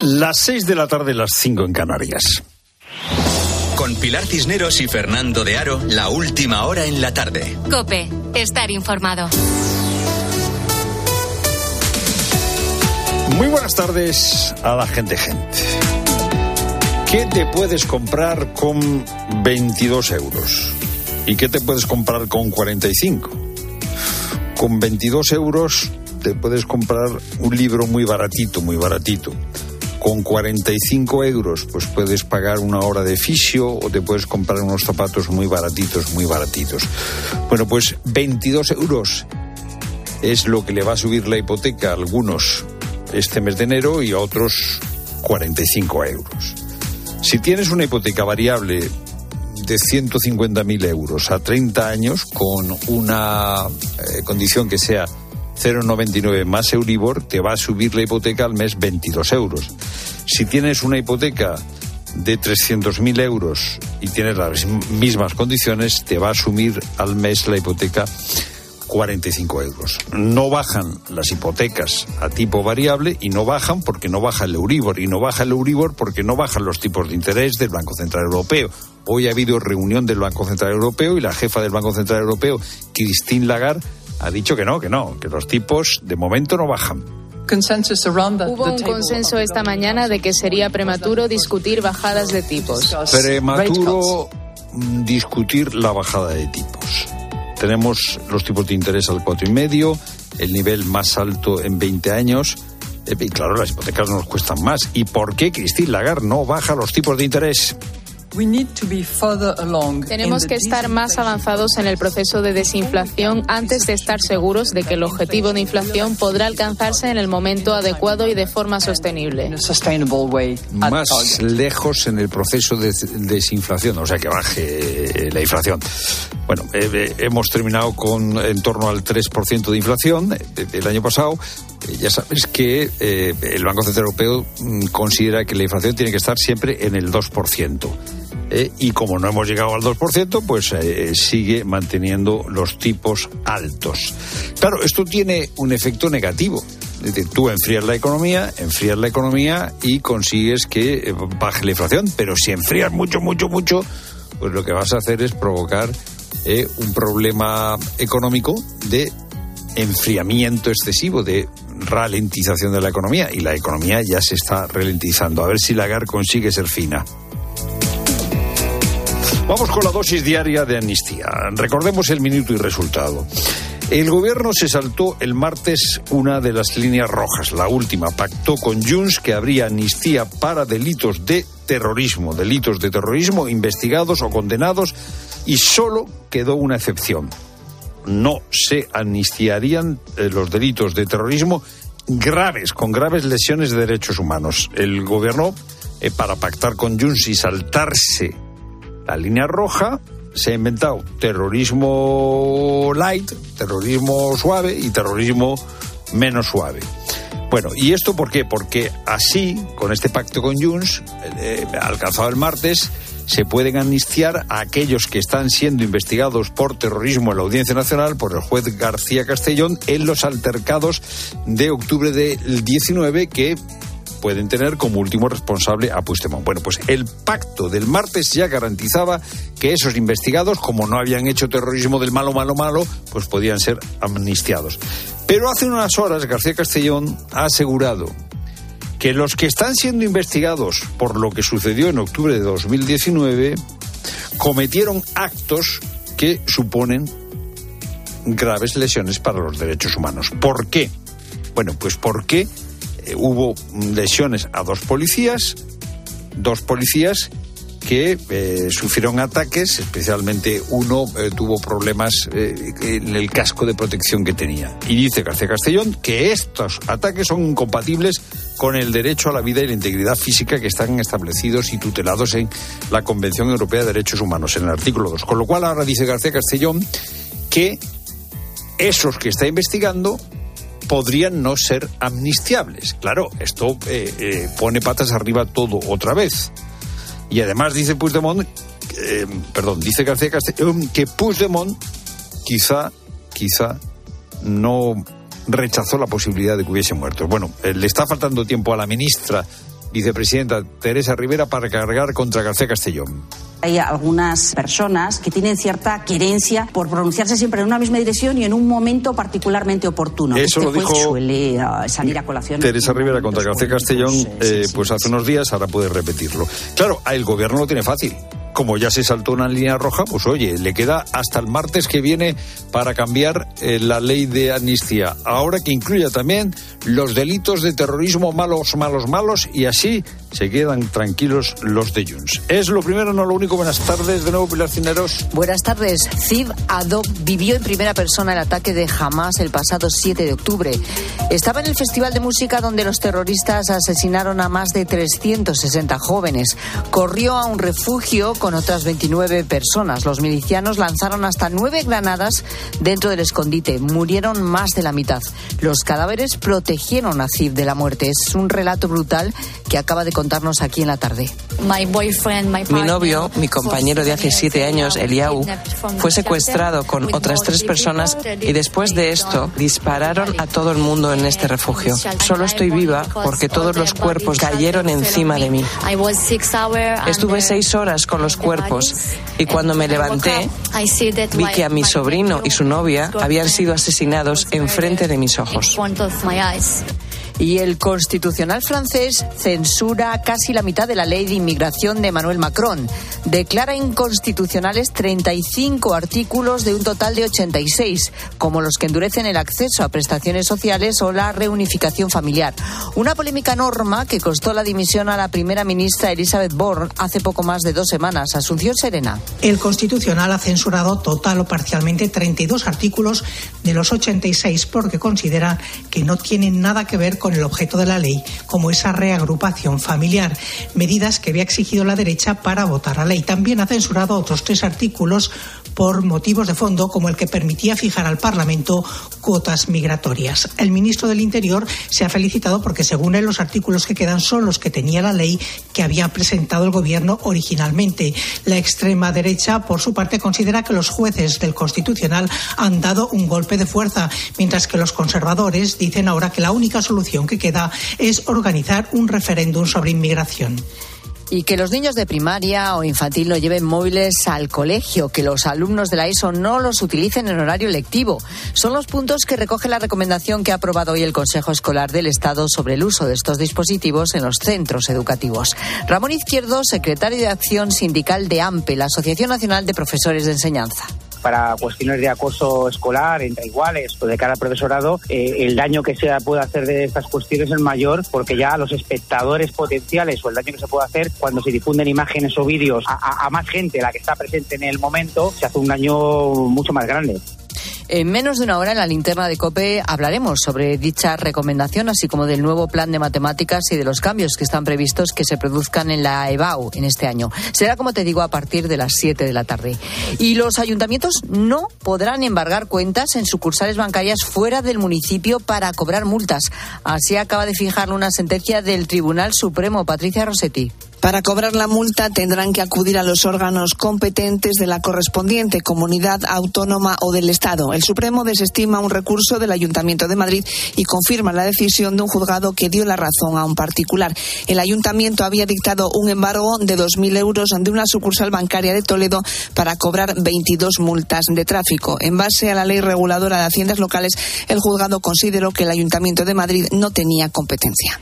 Las 6 de la tarde, las 5 en Canarias. Con Pilar Cisneros y Fernando de Aro, la última hora en la tarde. Cope, estar informado. Muy buenas tardes a la gente gente. ¿Qué te puedes comprar con 22 euros? ¿Y qué te puedes comprar con 45? Con 22 euros te puedes comprar un libro muy baratito, muy baratito con 45 euros, pues puedes pagar una hora de fisio o te puedes comprar unos zapatos muy baratitos, muy baratitos. Bueno, pues 22 euros es lo que le va a subir la hipoteca a algunos este mes de enero y a otros 45 euros. Si tienes una hipoteca variable de 150.000 euros a 30 años con una eh, condición que sea 0,99 más Euribor, te va a subir la hipoteca al mes 22 euros. Si tienes una hipoteca de 300.000 euros y tienes las mismas condiciones, te va a asumir al mes la hipoteca 45 euros. No bajan las hipotecas a tipo variable y no bajan porque no baja el Euribor y no baja el Euribor porque no bajan los tipos de interés del Banco Central Europeo. Hoy ha habido reunión del Banco Central Europeo y la jefa del Banco Central Europeo, Christine Lagarde, ha dicho que no, que no, que los tipos de momento no bajan. Hubo un consenso esta mañana de que sería prematuro discutir bajadas de tipos. Prematuro mm, discutir la bajada de tipos. Tenemos los tipos de interés al cuatro y medio, el nivel más alto en 20 años. Eh, y claro, las hipotecas nos cuestan más. ¿Y por qué Christine Lagarde no baja los tipos de interés? Tenemos que estar más avanzados en el proceso de desinflación antes de estar seguros de que el objetivo de inflación podrá alcanzarse en el momento adecuado y de forma sostenible. Más lejos en el proceso de desinflación, o sea, que baje la inflación. Bueno, eh, eh, hemos terminado con en torno al 3% de inflación eh, el año pasado. ya sabes que el Banco Central Europeo mm, considera que la inflación tiene que estar siempre en el 2%. Eh, y como no hemos llegado al 2%, pues eh, sigue manteniendo los tipos altos. Claro, esto tiene un efecto negativo. Tú enfrías la economía, enfrías la economía y consigues que eh, baje la inflación, pero si enfrías mucho, mucho, mucho, pues lo que vas a hacer es provocar un problema económico de enfriamiento excesivo, de ralentización de la economía, y la economía ya se está ralentizando. A ver si Lagarde consigue ser fina. Vamos con la dosis diaria de amnistía. Recordemos el minuto y resultado. El gobierno se saltó el martes una de las líneas rojas, la última. Pactó con Junts que habría amnistía para delitos de terrorismo, delitos de terrorismo investigados o condenados y solo quedó una excepción. No se amnistiarían eh, los delitos de terrorismo graves, con graves lesiones de derechos humanos. El gobierno, eh, para pactar con Junts y saltarse la línea roja se ha inventado terrorismo light, terrorismo suave y terrorismo menos suave. Bueno, ¿y esto por qué? Porque así, con este pacto con Junts, eh, alcanzado el martes, se pueden amnistiar a aquellos que están siendo investigados por terrorismo en la Audiencia Nacional por el juez García Castellón en los altercados de octubre del 19 que pueden tener como último responsable a Puigdemont. Bueno, pues el pacto del martes ya garantizaba que esos investigados, como no habían hecho terrorismo del malo, malo, malo, pues podían ser amnistiados. Pero hace unas horas García Castellón ha asegurado que los que están siendo investigados por lo que sucedió en octubre de 2019 cometieron actos que suponen graves lesiones para los derechos humanos. ¿Por qué? Bueno, pues porque hubo lesiones a dos policías, dos policías que eh, sufrieron ataques, especialmente uno eh, tuvo problemas en el casco de protección que tenía. Y dice García Castellón que estos ataques son incompatibles con el derecho a la vida y la integridad física que están establecidos y tutelados en la Convención Europea de Derechos Humanos, en el artículo 2. Con lo cual ahora dice García Castellón que esos que está investigando podrían no ser amnistiables. Claro, esto eh, eh, pone patas arriba todo otra vez. Y además dice Puigdemont, eh, perdón, dice García Castellón que Puigdemont quizá, quizá no rechazó la posibilidad de que hubiese muerto. Bueno, le está faltando tiempo a la ministra vicepresidenta Teresa Rivera para cargar contra García Castellón. Hay algunas personas que tienen cierta querencia por pronunciarse siempre en una misma dirección y en un momento particularmente oportuno. Eso este lo dijo suele uh, salir a colación. Teresa Rivera contra García Castellón, eh, pues hace unos días, ahora puede repetirlo. Claro, el gobierno lo tiene fácil como ya se saltó una línea roja, pues oye, le queda hasta el martes que viene para cambiar eh, la ley de amnistía. Ahora que incluya también los delitos de terrorismo malos, malos, malos, y así se quedan tranquilos los de Junts. Es lo primero, no lo único. Buenas tardes de nuevo, Pilar Cineros. Buenas tardes. Ziv Adok vivió en primera persona el ataque de Hamas el pasado 7 de octubre. Estaba en el festival de música donde los terroristas asesinaron a más de 360 jóvenes. Corrió a un refugio con otras 29 personas. Los milicianos lanzaron hasta nueve granadas dentro del escondite. Murieron más de la mitad. Los cadáveres protegieron a Ziv de la muerte. Es un relato brutal que acaba de contarnos aquí en la tarde. Mi novio, mi compañero de hace siete años, Eliau, fue secuestrado con otras tres personas y después de esto dispararon a todo el mundo en este refugio. Solo estoy viva porque todos los cuerpos cayeron encima de mí. Estuve seis horas con los cuerpos y cuando me levanté vi que a mi sobrino y su novia habían sido asesinados enfrente de mis ojos. Y el constitucional francés censura casi la mitad de la ley de inmigración de Emmanuel Macron. Declara inconstitucionales 35 artículos de un total de 86, como los que endurecen el acceso a prestaciones sociales o la reunificación familiar. Una polémica norma que costó la dimisión a la primera ministra Elizabeth Borne hace poco más de dos semanas. Asunción Serena. El constitucional ha censurado total o parcialmente 32 artículos de los 86 porque considera que no tienen nada que ver con con el objeto de la ley, como esa reagrupación familiar, medidas que había exigido la derecha para votar la ley. También ha censurado otros tres artículos por motivos de fondo, como el que permitía fijar al Parlamento cuotas migratorias. El ministro del Interior se ha felicitado porque, según él, los artículos que quedan son los que tenía la ley que había presentado el Gobierno originalmente. La extrema derecha, por su parte, considera que los jueces del Constitucional han dado un golpe de fuerza, mientras que los conservadores dicen ahora que la única solución que queda es organizar un referéndum sobre inmigración. Y que los niños de primaria o infantil no lleven móviles al colegio, que los alumnos de la ESO no los utilicen en horario lectivo. Son los puntos que recoge la recomendación que ha aprobado hoy el Consejo Escolar del Estado sobre el uso de estos dispositivos en los centros educativos. Ramón Izquierdo, secretario de Acción Sindical de AMPE, la Asociación Nacional de Profesores de Enseñanza para cuestiones de acoso escolar entre iguales o de cara al profesorado, eh, el daño que se puede hacer de estas cuestiones es mayor porque ya los espectadores potenciales o el daño que se puede hacer cuando se difunden imágenes o vídeos a, a más gente, la que está presente en el momento, se hace un daño mucho más grande. En menos de una hora en la linterna de COPE hablaremos sobre dicha recomendación, así como del nuevo plan de matemáticas y de los cambios que están previstos que se produzcan en la EBAU en este año. Será, como te digo, a partir de las 7 de la tarde. Y los ayuntamientos no podrán embargar cuentas en sucursales bancarias fuera del municipio para cobrar multas. Así acaba de fijar una sentencia del Tribunal Supremo. Patricia Rossetti. Para cobrar la multa tendrán que acudir a los órganos competentes de la correspondiente comunidad autónoma o del Estado. El Supremo desestima un recurso del Ayuntamiento de Madrid y confirma la decisión de un juzgado que dio la razón a un particular. El Ayuntamiento había dictado un embargo de 2.000 euros de una sucursal bancaria de Toledo para cobrar 22 multas de tráfico. En base a la ley reguladora de haciendas locales, el juzgado consideró que el Ayuntamiento de Madrid no tenía competencia.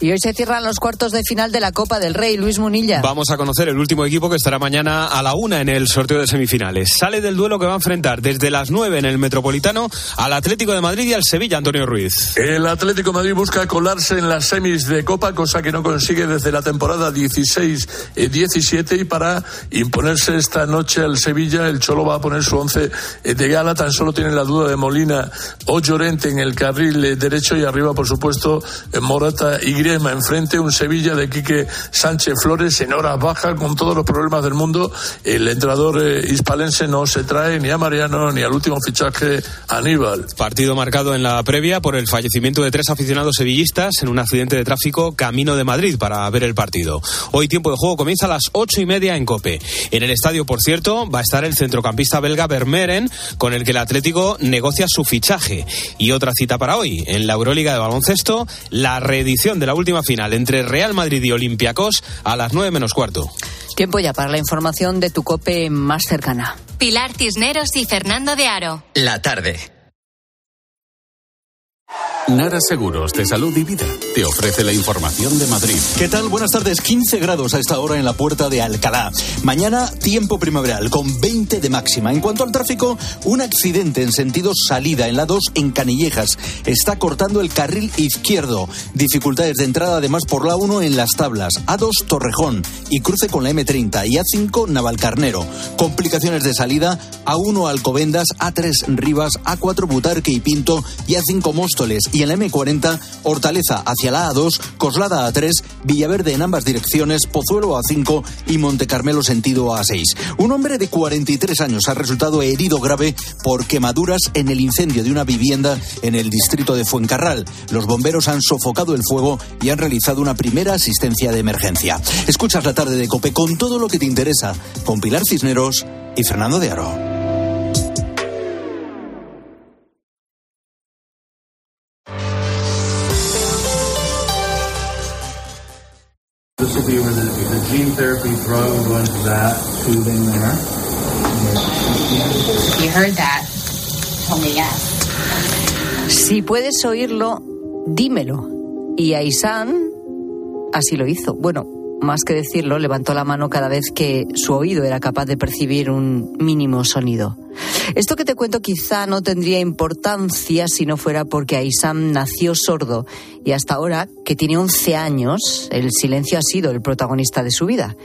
Y hoy se cierran los cuartos de final de la Copa del Rey, Luis Munilla. Vamos a conocer el último equipo que estará mañana a la una en el sorteo de semifinales. Sale del duelo que va a enfrentar desde las nueve en el Metropolitano al Atlético de Madrid y al Sevilla, Antonio Ruiz. El Atlético de Madrid busca colarse en las semis de Copa, cosa que no consigue desde la temporada 16-17 y para imponerse esta noche al Sevilla, el Cholo va a poner su once de gala. Tan solo tiene la duda de Molina o Llorente en el carril derecho y arriba, por supuesto, Morata y enfrente un Sevilla de Quique Sánchez Flores en horas bajas con todos los problemas del mundo. El entrenador eh, hispalense no se trae ni a Mariano ni al último fichaje Aníbal. Partido marcado en la previa por el fallecimiento de tres aficionados sevillistas en un accidente de tráfico camino de Madrid para ver el partido. Hoy tiempo de juego comienza a las ocho y media en Cope. En el estadio, por cierto, va a estar el centrocampista belga Vermeeren con el que el Atlético negocia su fichaje. Y otra cita para hoy. En la Euroliga de baloncesto, la reedición de la última final entre Real Madrid y Olympiacos a las 9 menos cuarto. Tiempo ya para la información de tu cope más cercana. Pilar Cisneros y Fernando de Aro. La tarde. Nara Seguros de Salud y Vida te ofrece la información de Madrid. ¿Qué tal? Buenas tardes. 15 grados a esta hora en la puerta de Alcalá. Mañana tiempo primaveral con 20 de máxima. En cuanto al tráfico, un accidente en sentido salida en la 2 en Canillejas. Está cortando el carril izquierdo. Dificultades de entrada además por la 1 en las tablas. A2 Torrejón y cruce con la M30 y A5 Navalcarnero. Complicaciones de salida A1 Alcobendas, A3 Rivas, A4 Butarque y Pinto y A5 Móstoles en la M40 Hortaleza hacia la A2, Coslada A3, Villaverde en ambas direcciones, Pozuelo A5 y Montecarmelo sentido A6. Un hombre de 43 años ha resultado herido grave por quemaduras en el incendio de una vivienda en el distrito de Fuencarral. Los bomberos han sofocado el fuego y han realizado una primera asistencia de emergencia. Escuchas la tarde de Cope con todo lo que te interesa, con Pilar Cisneros y Fernando de Aro. Where the, the gene therapy drug will go into that tubing there. You heard that. Told me yes. Si puedes oírlo, dímelo. Y Aisan así lo hizo. Bueno, más que decirlo, levantó la mano cada vez que su oído era capaz de percibir un mínimo sonido. Esto que te cuento quizá no tendría importancia si no fuera porque Aisam nació sordo y hasta ahora, que tiene 11 años, el silencio ha sido el protagonista de su vida.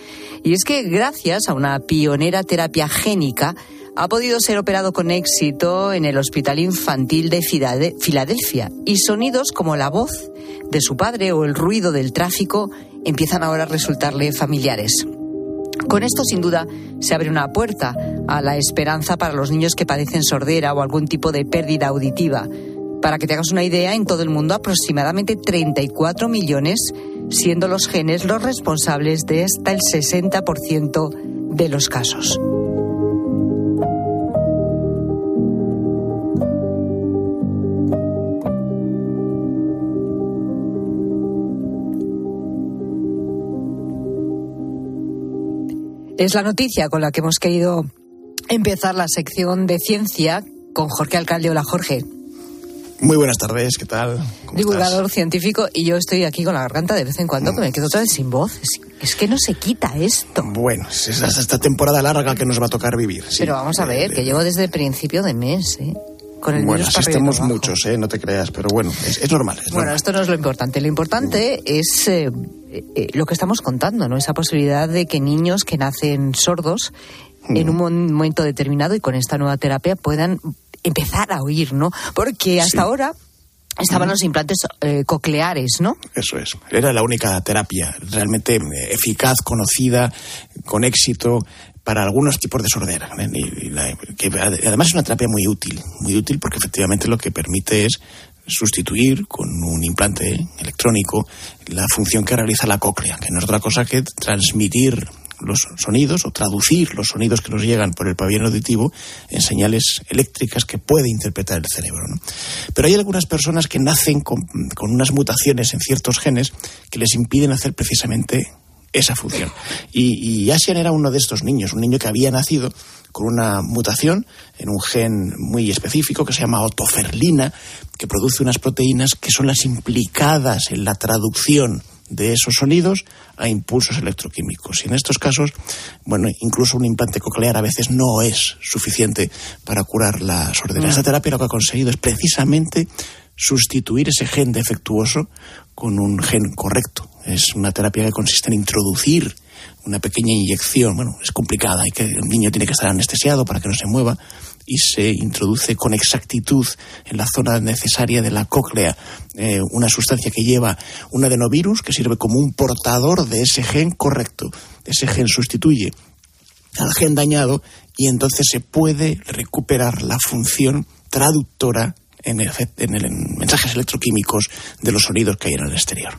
Y es que gracias a una pionera terapia génica, ha podido ser operado con éxito en el Hospital Infantil de Filadelfia y sonidos como la voz de su padre o el ruido del tráfico empiezan ahora a resultarle familiares. Con esto, sin duda, se abre una puerta a la esperanza para los niños que padecen sordera o algún tipo de pérdida auditiva. Para que te hagas una idea, en todo el mundo aproximadamente 34 millones, siendo los genes los responsables de hasta el 60% de los casos. Es la noticia con la que hemos querido empezar la sección de ciencia con Jorge Alcalde. Hola, Jorge. Muy buenas tardes, ¿qué tal? Divulgador científico y yo estoy aquí con la garganta de vez en cuando que me quedo otra vez sin voz. Es, que no se quita esto. Bueno, es hasta esta temporada larga que nos va a tocar vivir. Pero vamos a ver, que llevo desde el principio de mes, ¿eh? Con el bueno, así estamos muchos, ¿eh? no te creas, pero bueno, es, normal. bueno, esto no es lo importante. Lo importante es eh, eh, lo que estamos contando, ¿no? Esa posibilidad de que niños que nacen sordos en un momento determinado y con esta nueva terapia puedan empezar a oír, ¿no? Porque hasta ahora estaban los implantes eh, cocleares, ¿no? Eso es. Era la única terapia realmente eficaz, conocida, con éxito para algunos tipos de sordera. que además es una terapia muy útil, muy útil porque efectivamente lo que permite es sustituir con un implante electrónico la función que realiza la cóclea, que no es otra cosa que transmitir los sonidos o traducir los sonidos que nos llegan por el pabellón auditivo en señales eléctricas que puede interpretar el cerebro. Pero hay algunas personas que nacen con, con unas mutaciones en ciertos genes que les impiden hacer precisamente esa función. Y, y Asian era uno de estos niños, un niño que había nacido con una mutación en un gen muy específico que se llama otoferlina, que produce unas proteínas que son las implicadas en la traducción de esos sonidos a impulsos electroquímicos. Y en estos casos, bueno, incluso un implante coclear a veces no es suficiente para curar la sordera. Esta terapia lo que ha conseguido es precisamente sustituir ese gen defectuoso con un gen correcto. Es una terapia que consiste en introducir una pequeña inyección. Bueno, es complicada, hay que, el niño tiene que estar anestesiado para que no se mueva y se introduce con exactitud en la zona necesaria de la cóclea eh, una sustancia que lleva un adenovirus que sirve como un portador de ese gen correcto. Ese gen sustituye al gen dañado y entonces se puede recuperar la función traductora en, en, mensajes electroquímicos de los sonidos que hay en el exterior.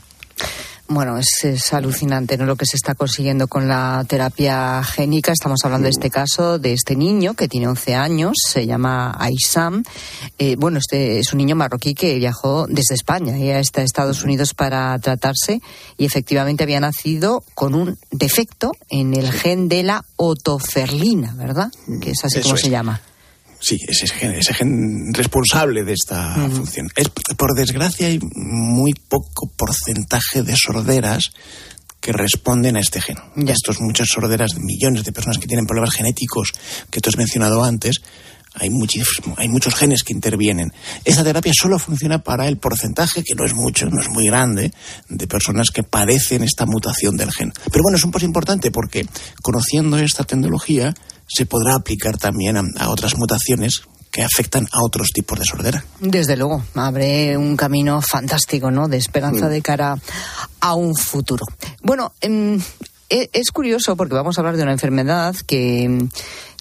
Bueno, es, alucinante ¿no? lo que se está consiguiendo con la terapia génica. Estamos hablando de este caso de este niño que tiene 11 años, se llama Aisam. Eh, bueno, este es un niño marroquí que viajó desde España y a Estados Unidos para tratarse y efectivamente había nacido con un defecto en el gen de la otoferlina, ¿verdad? Que es así como se llama. Sí, ese gen, ese gen responsable de esta función. Es, por desgracia hay muy poco porcentaje de sorderas que responden a este gen. Estos muchas sorderas, millones de personas que tienen problemas genéticos que tú has mencionado antes, hay, hay muchos genes que intervienen. Esta terapia solo funciona para el porcentaje, que no es mucho, no es muy grande, de personas que padecen esta mutación del gen. Pero bueno, es un paso importante porque conociendo esta tecnología se podrá aplicar también a, otras mutaciones que afectan a otros tipos de sordera. Desde luego, abre un camino fantástico, ¿no? De esperanza mm. de cara a un futuro. Bueno, em, e, es curioso porque vamos a hablar de una enfermedad que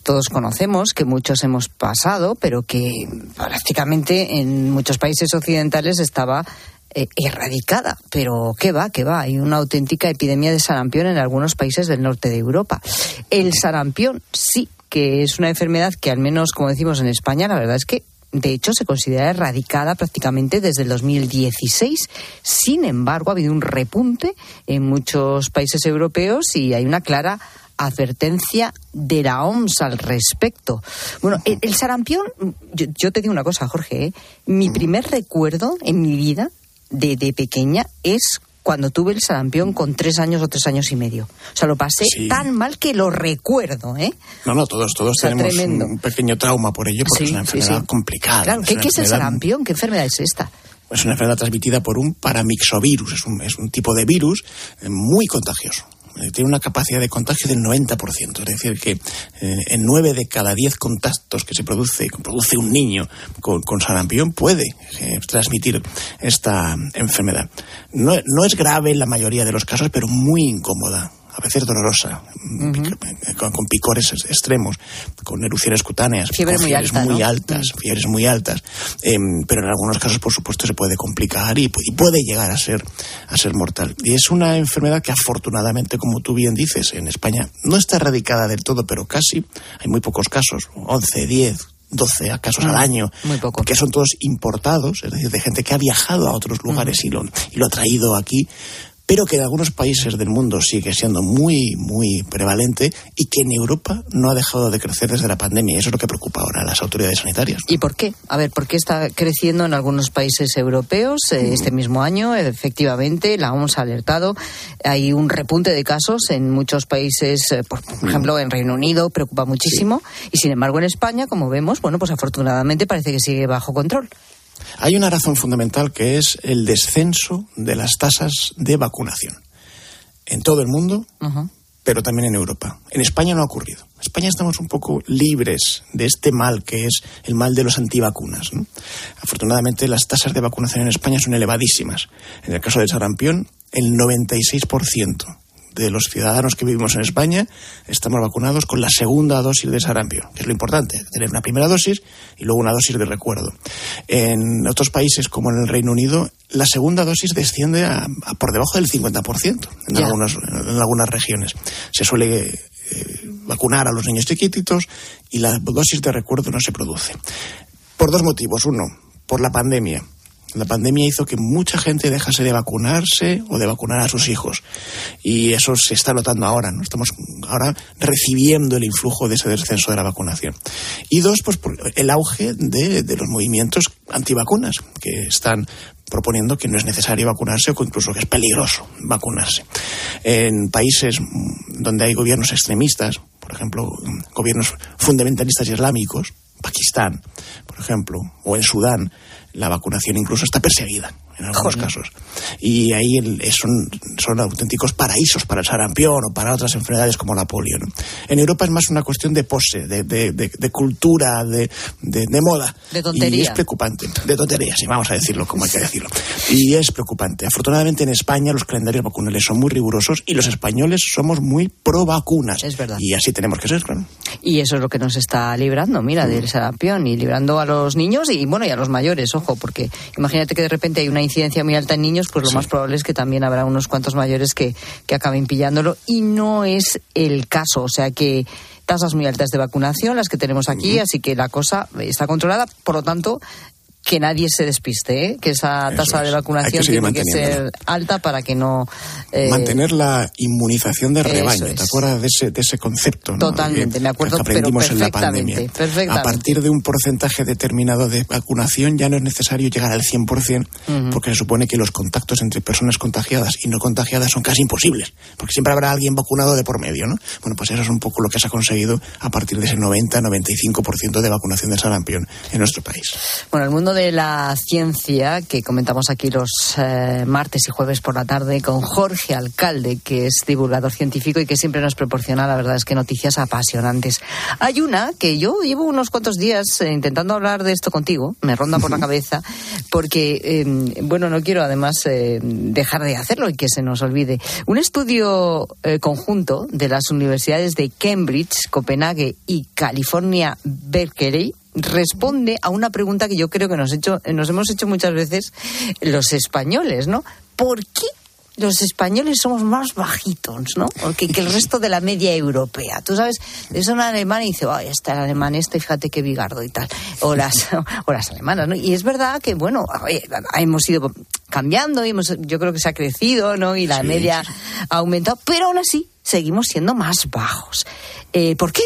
todos conocemos, que muchos hemos pasado, pero que prácticamente en muchos países occidentales estaba eh, erradicada. Pero qué va, qué va. Hay una auténtica epidemia de sarampión en algunos países del norte de Europa. El sarampión sí que es una enfermedad que al menos, como decimos en España, la verdad es que de hecho, se considera erradicada prácticamente desde el 2016. Sin embargo, ha habido un repunte en muchos países europeos y hay una clara advertencia de la OMS al respecto. Bueno, el, sarampión, yo, te digo una cosa, Jorge, ¿eh? mi primer recuerdo en mi vida de, pequeña es cuando tuve el sarampión con tres años o tres años y medio. O sea, lo pasé tan mal que lo recuerdo, ¿eh? No, no, todos, todos tenemos un pequeño trauma por ello, porque es una enfermedad complicada. Claro, ¿qué, es el sarampión? ¿Qué enfermedad es esta? Es una enfermedad transmitida por un paramixovirus, es un, es un tipo de virus eh, muy contagioso. Eh, tiene una capacidad de contagio del 90%. Es decir, que eh, en 9 de cada 10 contactos que se produce, produce un niño con, sarampión puede eh, transmitir esta enfermedad. No, no es grave en la mayoría de los casos, pero muy incómoda a veces dolorosa, con, picores extremos, con erupciones cutáneas, fiebres muy, altas, fiebres muy altas. Em, pero en algunos casos, por supuesto, se puede complicar y, puede llegar a ser, a ser mortal. Y es una enfermedad que afortunadamente, como tú bien dices, en España no está erradicada del todo, pero casi. Hay muy pocos casos, 11, 10, 12 casos al mm, año, muy poco. que son todos importados, es decir, de gente que ha viajado a otros lugares y, lo, y lo ha traído aquí pero que en algunos países del mundo sigue siendo muy, muy prevalente y que en Europa no ha dejado de crecer desde la pandemia. Eso es lo que preocupa ahora a las autoridades sanitarias. ¿Y por qué? A ver, ¿por qué está creciendo en algunos países europeos eh, mm. este mismo año? Efectivamente, la OMS ha alertado. Hay un repunte de casos en muchos países, eh, por, mm. ejemplo, en Reino Unido, preocupa muchísimo. Y sin embargo, en España, como vemos, bueno, pues afortunadamente parece que sigue bajo control. Hay una razón fundamental que es el descenso de las tasas de vacunación. En todo el mundo, pero también en Europa. En España no ha ocurrido. En España estamos un poco libres de este mal que es el mal de los antivacunas. Afortunadamente, las tasas de vacunación en España son elevadísimas. En el caso del sarampión, el 96% de los ciudadanos que vivimos en España estamos vacunados con la segunda dosis de sarampión, que es lo importante, tener una primera dosis y luego una dosis de recuerdo. En otros países, como en el Reino Unido, la segunda dosis desciende a, por debajo del 50% en, algunas, en algunas regiones. Se suele eh, vacunar a los niños chiquititos y la dosis de recuerdo no se produce. Por dos motivos. Uno, por la pandemia la pandemia hizo que mucha gente dejase de vacunarse o de vacunar a sus hijos. Y eso se está notando ahora, ¿no? Estamos ahora recibiendo el influjo de ese descenso de la vacunación. Y dos, pues el auge de, los movimientos antivacunas, que están proponiendo que no es necesario vacunarse o incluso que es peligroso vacunarse. En países donde hay gobiernos extremistas, por ejemplo, gobiernos fundamentalistas islámicos, Pakistán, por ejemplo, o en Sudán, la vacunación incluso está perseguida en algunos casos. Y ahí son, son auténticos paraísos para el sarampión o para otras enfermedades como la polio. En Europa es más una cuestión de pose, de, de, cultura, de, moda. De tontería. Y es preocupante. De tontería, sí, vamos a decirlo como hay que decirlo. Y es preocupante. Afortunadamente en España los calendarios vacunales son muy rigurosos y los españoles somos muy pro vacunas. Es verdad. Y así tenemos que ser, claro. Y eso es lo que nos está librando, mira, del sarampión y librando a los niños y, bueno, y a los mayores, ojo, porque imagínate que de repente hay una incidencia muy alta en niños, pues lo más probable es que también habrá unos cuantos mayores que, que acaben pillándolo. Y no es el caso. O sea que tasas muy altas de vacunación, las que tenemos aquí, así que la cosa está controlada. Por lo tanto, que nadie se despiste, ¿eh? que esa tasa de vacunación tiene que ser alta para que no... Eh... Mantener la inmunización de rebaño, ¿te acuerdas de ese, de ese concepto? Totalmente, me acuerdo, que aprendimos en la pandemia. A partir de un porcentaje determinado de vacunación ya no es necesario llegar al 100%, porque se supone que los contactos entre personas contagiadas y no contagiadas son casi imposibles, porque siempre habrá alguien vacunado de por medio, ¿no? Bueno, pues eso es un poco lo que se ha conseguido a partir de ese 90-95% de vacunación del sarampión en nuestro país. Bueno, el mundo de la ciencia que comentamos aquí los eh, martes y jueves por la tarde con Jorge Alcalde, que es divulgador científico y que siempre nos proporciona, la verdad es que noticias apasionantes. Hay una que yo llevo unos cuantos días eh, intentando hablar de esto contigo, me ronda por la cabeza, porque, em, bueno, no quiero además eh, dejar de hacerlo y que se nos olvide. Un estudio conjunto de las universidades de Cambridge, Copenhague y California Berkeley responde a una pregunta que yo creo que nos, hecho, nos hemos hecho muchas veces los españoles, ¿no? ¿Por qué los españoles somos más bajitos, ¿no? Porque que el resto de la media europea. Tú sabes, es un alemán y dice, ay, está el alemán este, fíjate qué bigardo y tal. O las, o las alemanas, ¿no? Y es verdad que, bueno, hemos ido cambiando y hemos, yo creo que se ha crecido, ¿no? Y la media ha aumentado, pero aún así seguimos siendo más bajos. Eh, ¿Por qué?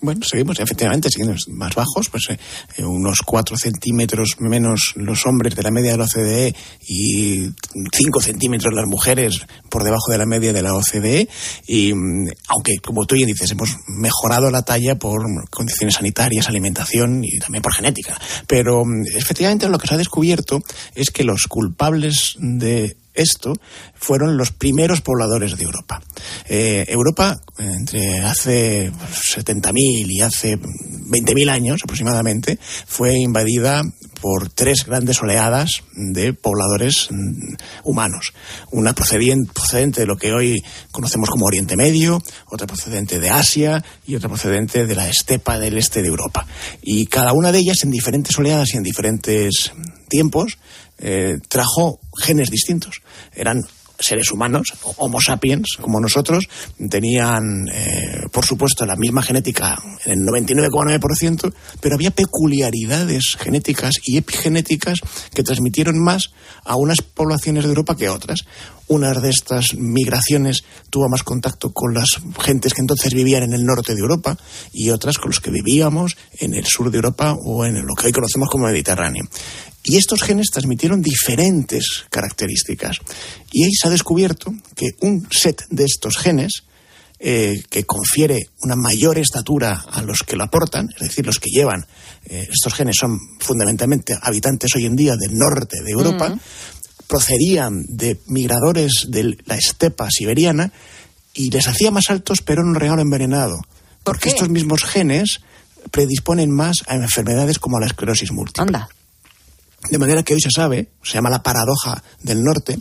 Bueno, seguimos, efectivamente, seguimos más bajos, pues eh, eh, unos 4 centímetros menos los hombres de la media de la OCDE y 5 centímetros las mujeres por debajo de la media de la OCDE. Y mm, aunque, como tú bien dices, hemos mejorado la talla por condiciones sanitarias, alimentación y también por genética. Pero mm, efectivamente lo que se ha descubierto es que los culpables de esto fueron los primeros pobladores de Europa. Eh, Europa, entre hace 70.000 y hace 20.000 años aproximadamente, fue invadida por tres grandes oleadas de pobladores mm, humanos. Una procedente de lo que hoy conocemos como Oriente Medio, otra procedente de Asia y otra procedente de la estepa del este de Europa. Y cada una de ellas, en diferentes oleadas y en diferentes tiempos, eh, trajo genes distintos. Eran seres humanos, Homo sapiens, como nosotros, tenían, eh, por supuesto, la misma genética en el 99,9%, pero había peculiaridades genéticas y epigenéticas que transmitieron más a unas poblaciones de Europa que a otras. Unas de estas migraciones tuvo más contacto con las gentes que entonces vivían en el norte de Europa y otras con los que vivíamos en el sur de Europa o en lo que hoy conocemos como Mediterráneo. Y estos genes transmitieron diferentes características. Y ahí se ha descubierto que un set de estos genes, eh, que confiere una mayor estatura a los que lo aportan, es decir, los que llevan eh, estos genes son fundamentalmente habitantes hoy en día del norte de Europa, procedían de migradores de la estepa siberiana y les hacía más altos, pero en un regalo envenenado. porque estos mismos genes predisponen más a enfermedades como la esclerosis múltiple. De manera que hoy se sabe, se llama la paradoja del norte,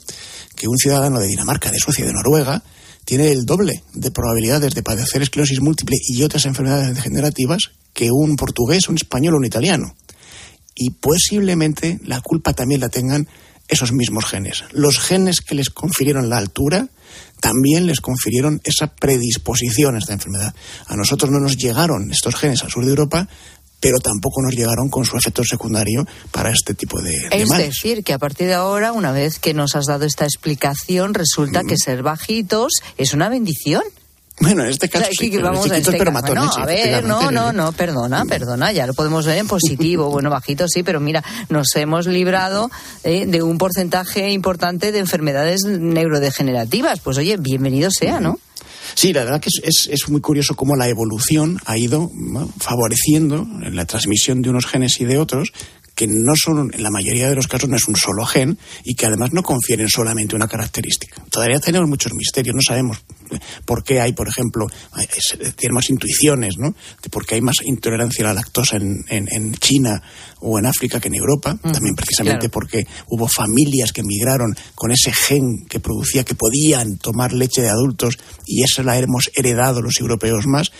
que un ciudadano de Dinamarca, de Suecia y de Noruega tiene el doble de probabilidades de padecer esclerosis múltiple y otras enfermedades degenerativas que un portugués, un español o un italiano. Y posiblemente la culpa también la tengan esos mismos genes. Los genes que les confirieron la altura también les confirieron esa predisposición a esta enfermedad. A nosotros no nos llegaron estos genes al sur de Europa, pero tampoco nos llegaron con su efecto secundario para este tipo de, Es decir, que a partir de ahora, una vez que nos has dado esta explicación, resulta que ser bajitos es una bendición. Bueno, en este caso sí, vamos a este pero no, a ver, no, no, no, perdona, perdona, ya lo podemos ver en positivo, bueno, bajito sí, pero mira, nos hemos librado eh, de un porcentaje importante de enfermedades neurodegenerativas. Pues oye, bienvenido sea, ¿no? Sí, la verdad que es, es, muy curioso cómo la evolución ha ido favoreciendo la transmisión de unos genes y de otros que no son, en la mayoría de los casos, no es un solo gen y que además no confieren solamente una característica. Todavía tenemos muchos misterios, no sabemos por qué hay, por ejemplo, tiene más intuiciones, ¿no? De por qué hay más intolerancia a la lactosa en, en, China o en África que en Europa. También precisamente porque hubo familias que emigraron con ese gen que producía que podían tomar leche de adultos y eso la hemos heredado los europeos más.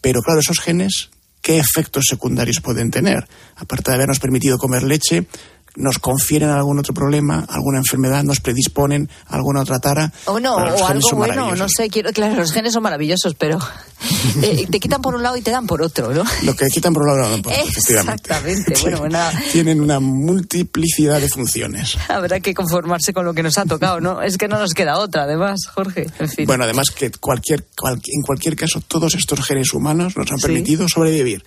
Pero claro, esos genes ¿qué efectos secundarios pueden tener? Aparte de habernos permitido comer leche, nos confieren algún otro problema, alguna enfermedad, nos predisponen a alguna otra tara. O no, o algo bueno, no sé, quiero, claro, los genes son maravillosos, pero eh, te quitan por un lado y te dan por otro, ¿no? Lo que quitan por un lado, lo dan por otro. Exactamente, bueno, bueno, Tienen una multiplicidad de funciones. habrá que conformarse con lo que nos ha tocado, ¿no? Es que no nos queda otra, además, Jorge, en fin. Bueno, además que cualquier, cual- en cualquier caso, todos estos genes humanos nos han Sí. permitido sobrevivir.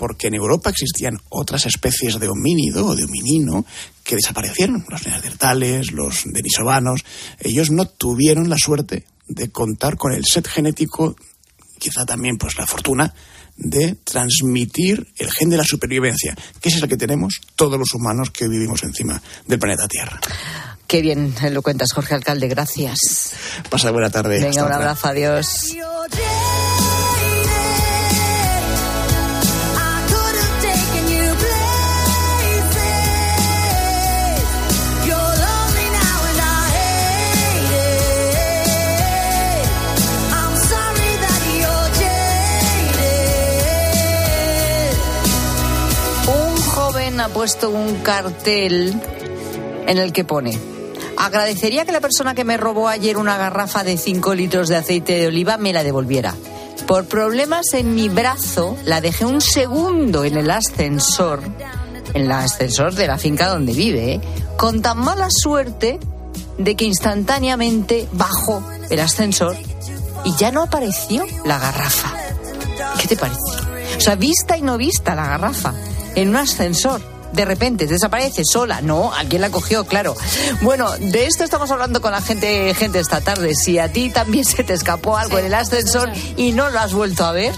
Porque en Europa existían otras especies de homínido o de hominino que desaparecieron. Los neandertales, los denisovanos. Ellos no tuvieron la suerte de contar con el set genético, quizá también pues la fortuna, de transmitir el gen de la supervivencia, que es el que tenemos todos los humanos que vivimos encima del planeta Tierra. Qué bien lo cuentas, Jorge Alcalde, gracias. Pasa buena tarde. Venga, Hasta un abrazo, adiós. Ha puesto un cartel en el que pone Agradecería que la persona que me robó ayer una garrafa de 5 litros de aceite de oliva me la devolviera. Por problemas en mi brazo, la dejé un segundo en el ascensor, en el ascensor de la finca donde vive, ¿eh? con tan mala suerte de que instantáneamente bajó el ascensor y ya no apareció la garrafa. ¿Qué te parece? O sea, vista y no vista la garrafa en un ascensor. De repente desaparece sola. No, alguien la cogió, claro. Bueno, de esto estamos hablando con la gente, gente esta tarde. Si a ti también se te escapó algo en el ascensor y no lo has vuelto a ver,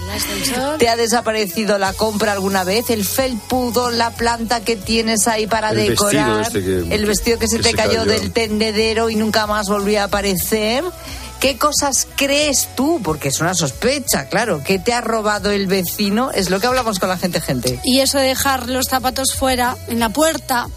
¿te ha desaparecido la compra alguna vez? El felpudo, la planta que tienes ahí para El vestido decorar, este que- el vestido que se que te se cayó cayó. del tendedero y nunca más volvió a aparecer. ¿Qué cosas crees tú? Porque es una sospecha, claro. ¿Qué te ha robado el vecino? Es lo que hablamos con la gente, gente. Y eso de dejar los zapatos fuera, en la puerta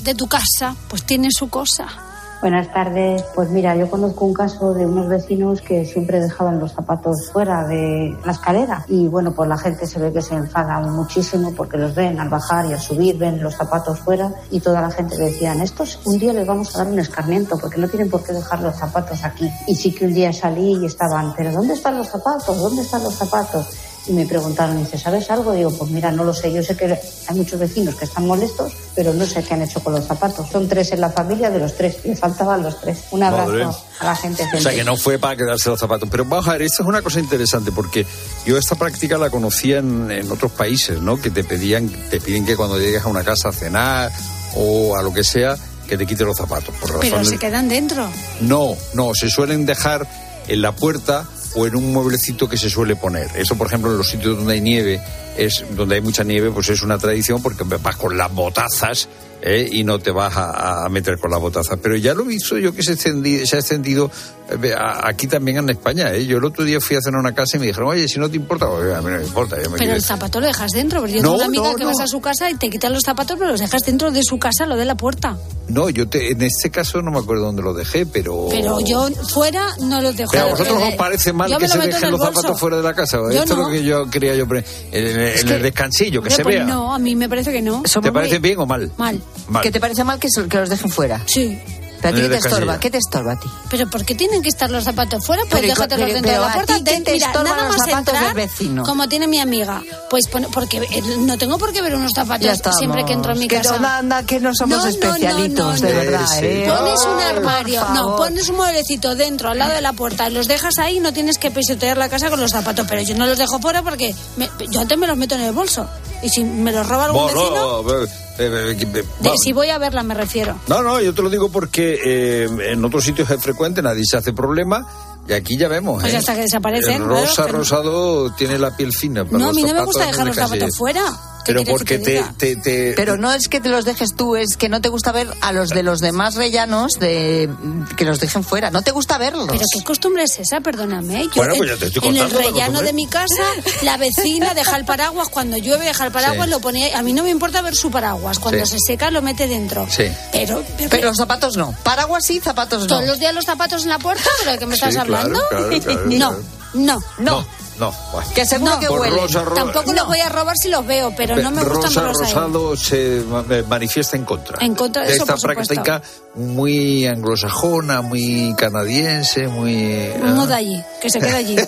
de tu casa, pues tiene su cosa. Buenas tardes. Pues mira, yo conozco un caso de unos vecinos que siempre dejaban los zapatos fuera de la escalera y bueno, pues la gente se ve que se enfada muchísimo porque los ven al bajar y al subir, ven los zapatos fuera y toda la gente decían, estos un día les vamos a dar un escarmiento porque no tienen por qué dejar los zapatos aquí. Y sí que un día salí y estaban, pero ¿dónde están los zapatos? ¿Dónde están los zapatos? Y me preguntaron, dice, ¿sabes algo? Digo, pues mira, no lo sé. Yo sé que hay muchos vecinos que están molestos, pero no sé qué han hecho con los zapatos. Son tres en la familia, de los tres. Le faltaban los tres. Un abrazo Madre. a la gente. O sea, que no fue para quedarse los zapatos. Pero vamos a ver, esto es una cosa interesante porque yo esta práctica la conocía en, en otros países, ¿no? Que te pedían, te piden que cuando llegues a una casa a cenar o a lo que sea, que te quites los zapatos. Por Pero razones- se quedan dentro. No, no, se suelen dejar en la puerta o en un mueblecito que se suele poner. Eso, por ejemplo, en los sitios donde hay nieve, es donde hay mucha nieve, pues es una tradición porque vas con las botazas ¿eh? y no te vas a, a meter con las botazas. Pero ya lo he visto yo que se, extendi- se ha extendido eh, a- aquí también en España. ¿eh? Yo el otro día fui a cenar a una casa y me dijeron, oye, si no te importa, Oye, a mí no me importa. Yo me Pero quiero- el zapato lo dejas dentro. Porque yo No, tengo una amiga no, que no. vas a su casa y te quitan los zapatos, pero los dejas dentro de su casa, lo de la puerta. No, yo te, en este caso no me acuerdo dónde lo dejé, pero... Pero yo fuera no los dejo. Pero a vosotros os parece mal que se dejen los bolso. zapatos fuera de la casa. Yo Esto es lo que yo quería yo en, en- en el descansillo, que se pues vea. No, a mí me parece que no. ¿Te parece bien o mal? Mal. Mal. ¿Que te parece mal que, se- que los dejen fuera? Sí. ¿Pero a ti En qué te estorba? ¿Qué te estorba a ti? Pero ¿por qué tienen que estar los zapatos fuera? Pues Pero, ¿y déjatelos pero- dentro pero de la puerta. Ten- te mira, nada los más zapatos entrar, del vecino? como tiene mi amiga, pues porque eh, no tengo por qué ver unos Ya zapatos siempre que entro en mi Que casa. no, anda, que no somos No, no, especialitos, no, de no. verdad. ¿eh? Pones un armario, no, pones un mueblecito dentro, al lado de la puerta, y los dejas ahí, no tienes que pisotear la casa con los zapatos. Pero yo no los dejo fuera porque me- yo antes me los meto en el bolso. Y si me los roba algún Bueno, vecino, no, eh, eh, eh, si voy a verla me refiero. No, no, yo te lo digo porque eh, en otros sitios es frecuente, nadie se hace problema. Y aquí ya vemos. Pues hasta que desaparecen, El rosa claro, que no. rosado tiene la piel fina. para No, a mí no me gusta dejar los zapatos fuera. ¿Qué Pero que porque te te, diga? te, te- Pero no es que te los dejes tú, es que no te gusta ver a los de los demás rellanos de que los dejen fuera. No te gusta verlos. Pero qué costumbre es esa, perdóname. Yo Bueno, en, pues ya te estoy en el rellano de mi casa, la vecina deja el paraguas, cuando llueve deja el paraguas, Sí. lo ponía. A mí no me importa ver su paraguas, cuando Sí. se seca lo mete dentro. Sí. Pero, pero, Pero los zapatos no. Paraguas sí, zapatos no. todos los días los zapatos en la puerta, ¿pero de qué me estás Sí, claro, hablando? claro, claro, no. No. No. No, bueno. Que seguro No. que huelen. Rosa Ro- Tampoco los voy a robar si los veo, pero no me gustan Rosa verlos ahí. Rosado se ma- manifiesta en contra. En contra de eso, esta por práctica muy anglosajona, muy canadiense, muy... No ah. de allí, que se quede allí.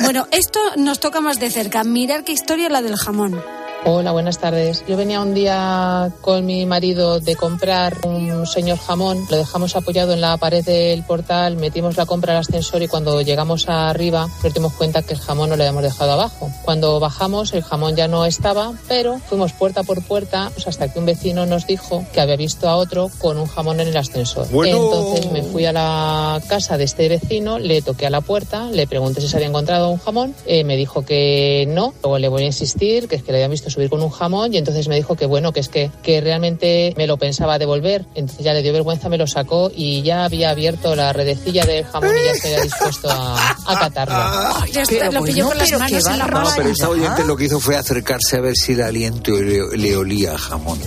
Bueno, esto nos toca más de cerca. Mirar qué historia la del jamón. Hola, buenas tardes. Yo venía un día con mi marido de comprar un señor jamón, lo dejamos apoyado en la pared del portal, metimos la compra al ascensor y cuando llegamos arriba nos dimos cuenta que el jamón no lo habíamos dejado abajo. Cuando bajamos el jamón ya no estaba, pero fuimos puerta por puerta pues, hasta que un vecino nos dijo que había visto a otro con un jamón en el ascensor. Bueno. Entonces me fui a la casa de este vecino, le toqué a la puerta, le pregunté si se había encontrado un jamón, eh, me dijo que no, luego le voy a insistir, que es que le habían visto subir con un jamón y entonces me dijo que bueno, que es que, que realmente me lo pensaba devolver, entonces ya le dio vergüenza, me lo sacó y ya había abierto la redecilla del jamón y ya se había dispuesto a, a catarlo. Ya está, lo pilló con las manos en la No, pero esta oyente lo que hizo fue acercarse a ver si el aliento le, le olía a jamón.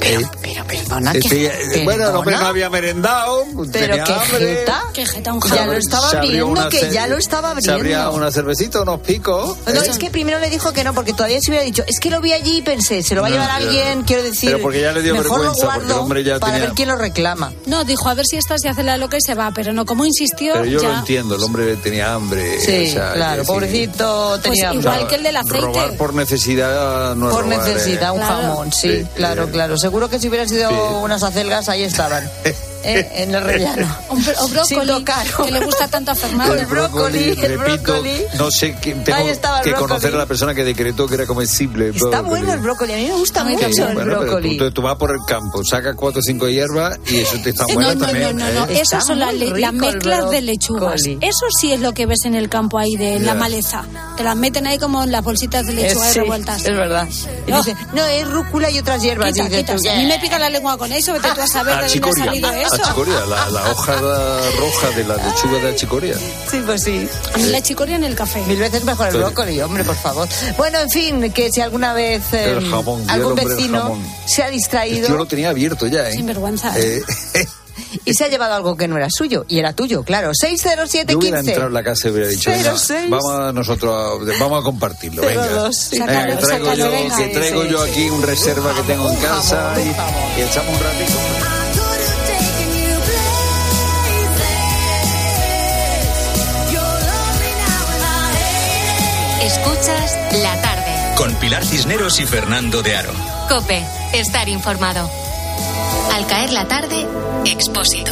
Pero, pero perdona, que- eh, bueno, el hombre no había merendado, Pero tenía qué hambre. jeta. Qué jeta, un Ya lo estaba Se abriendo, que ya lo estaba Se abriendo. abría una cervecita, unos picos. No, ¿eh? es que primero le dijo que no, porque todavía se hubiera dicho, es que lo vi allí y pensé, se lo va a No, llevar ya. alguien, quiero decir. Pero porque ya le dio mejor vergüenza, lo porque el guardo hombre ya para tenía- ver quién lo reclama. No, dijo a ver si esta se hace la loca y se va, pero no, como insistió, Pero yo ya. lo entiendo, el hombre tenía hambre. Sí, o sea, claro, que sí. pobrecito Pues tenía hambre. igual que el del aceite. Robar por necesidad no es Por robar, ¿eh? necesidad, un Claro. jamón, sí, Sí, claro, eh. claro. Seguro que si hubiera sido Sí. unas acelgas, ahí estaban, ¿eh? en el rellano. O, brócoli, tocar. que le gusta tanto a Fernando. El brócoli, el repito, brócoli. no sé, que, tengo que brócoli. conocer a la persona que decretó que era comestible. el Está brócoli. bueno el brócoli, a mí me gusta mucho también. el Bueno, brócoli. tú, tú vas por el campo, sacas cuatro o cinco hierbas y eso te está bueno No, no, no, también. no, no. ¿eh? Esas son las, el mezclas de lechugas. Eso sí es lo que ves en el campo ahí de la maleza. Te las meten ahí como en las bolsitas de Eh, lechuga sí, revueltas. es verdad. Y No. dice, no, es rúcula y otras hierbas. Quita, Y quita. tú, a mí me pica la lengua con eso, vete tú a saber de dónde ha salido eso. Achicoria, la, la hoja roja de la lechuga de achicoria. Sí, pues sí. A mí la chicoria en el café. Mil veces mejor el brócoli, hombre, por favor. Bueno, en fin, que si alguna vez eh, El jamón, di el algún vecino jamón. se ha Yo distraído lo tenía abierto ya, ¿eh? Sin vergüenza. Eh, y se ha llevado algo que no era suyo, y era tuyo, claro. yo hubiera 60715. entrado en la casa y hubiera dicho, venga, 06. vamos a nosotros a, vamos a compartirlo, venga. 02, sí. Venga, que Sácalo, traigo, yo, venga. que traigo Sí, yo sí. aquí un reserva que tengo en casa jamón, y, jamón. y echamos un ratito. Escuchas la tarde. Con Pilar Cisneros y Fernando de Aro. Cope, estar informado. Al caer la tarde, Expósito.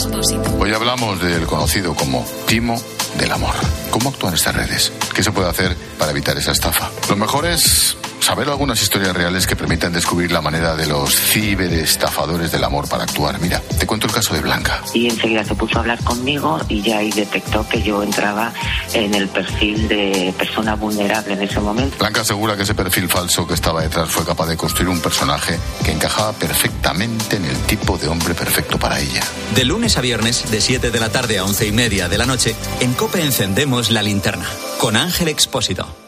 Hoy hablamos del conocido como timo del amor. ¿Cómo actúan estas redes? ¿Qué se puede hacer para evitar esa estafa? Lo mejor es saber algunas historias reales que permitan descubrir la manera de los ciberestafadores del amor para actuar. Mira, te cuento el caso de Blanca. y enseguida se puso a hablar conmigo y ya ahí detectó que yo entraba en el perfil de persona vulnerable en ese momento. Blanca asegura que ese perfil falso que estaba detrás fue capaz de construir un personaje que encajaba perfectamente en el tipo de hombre perfecto para ella. De lunes a viernes, de 7 de la tarde a 11 y media de la noche, en Cope encendemos la linterna. Con Ángel Expósito.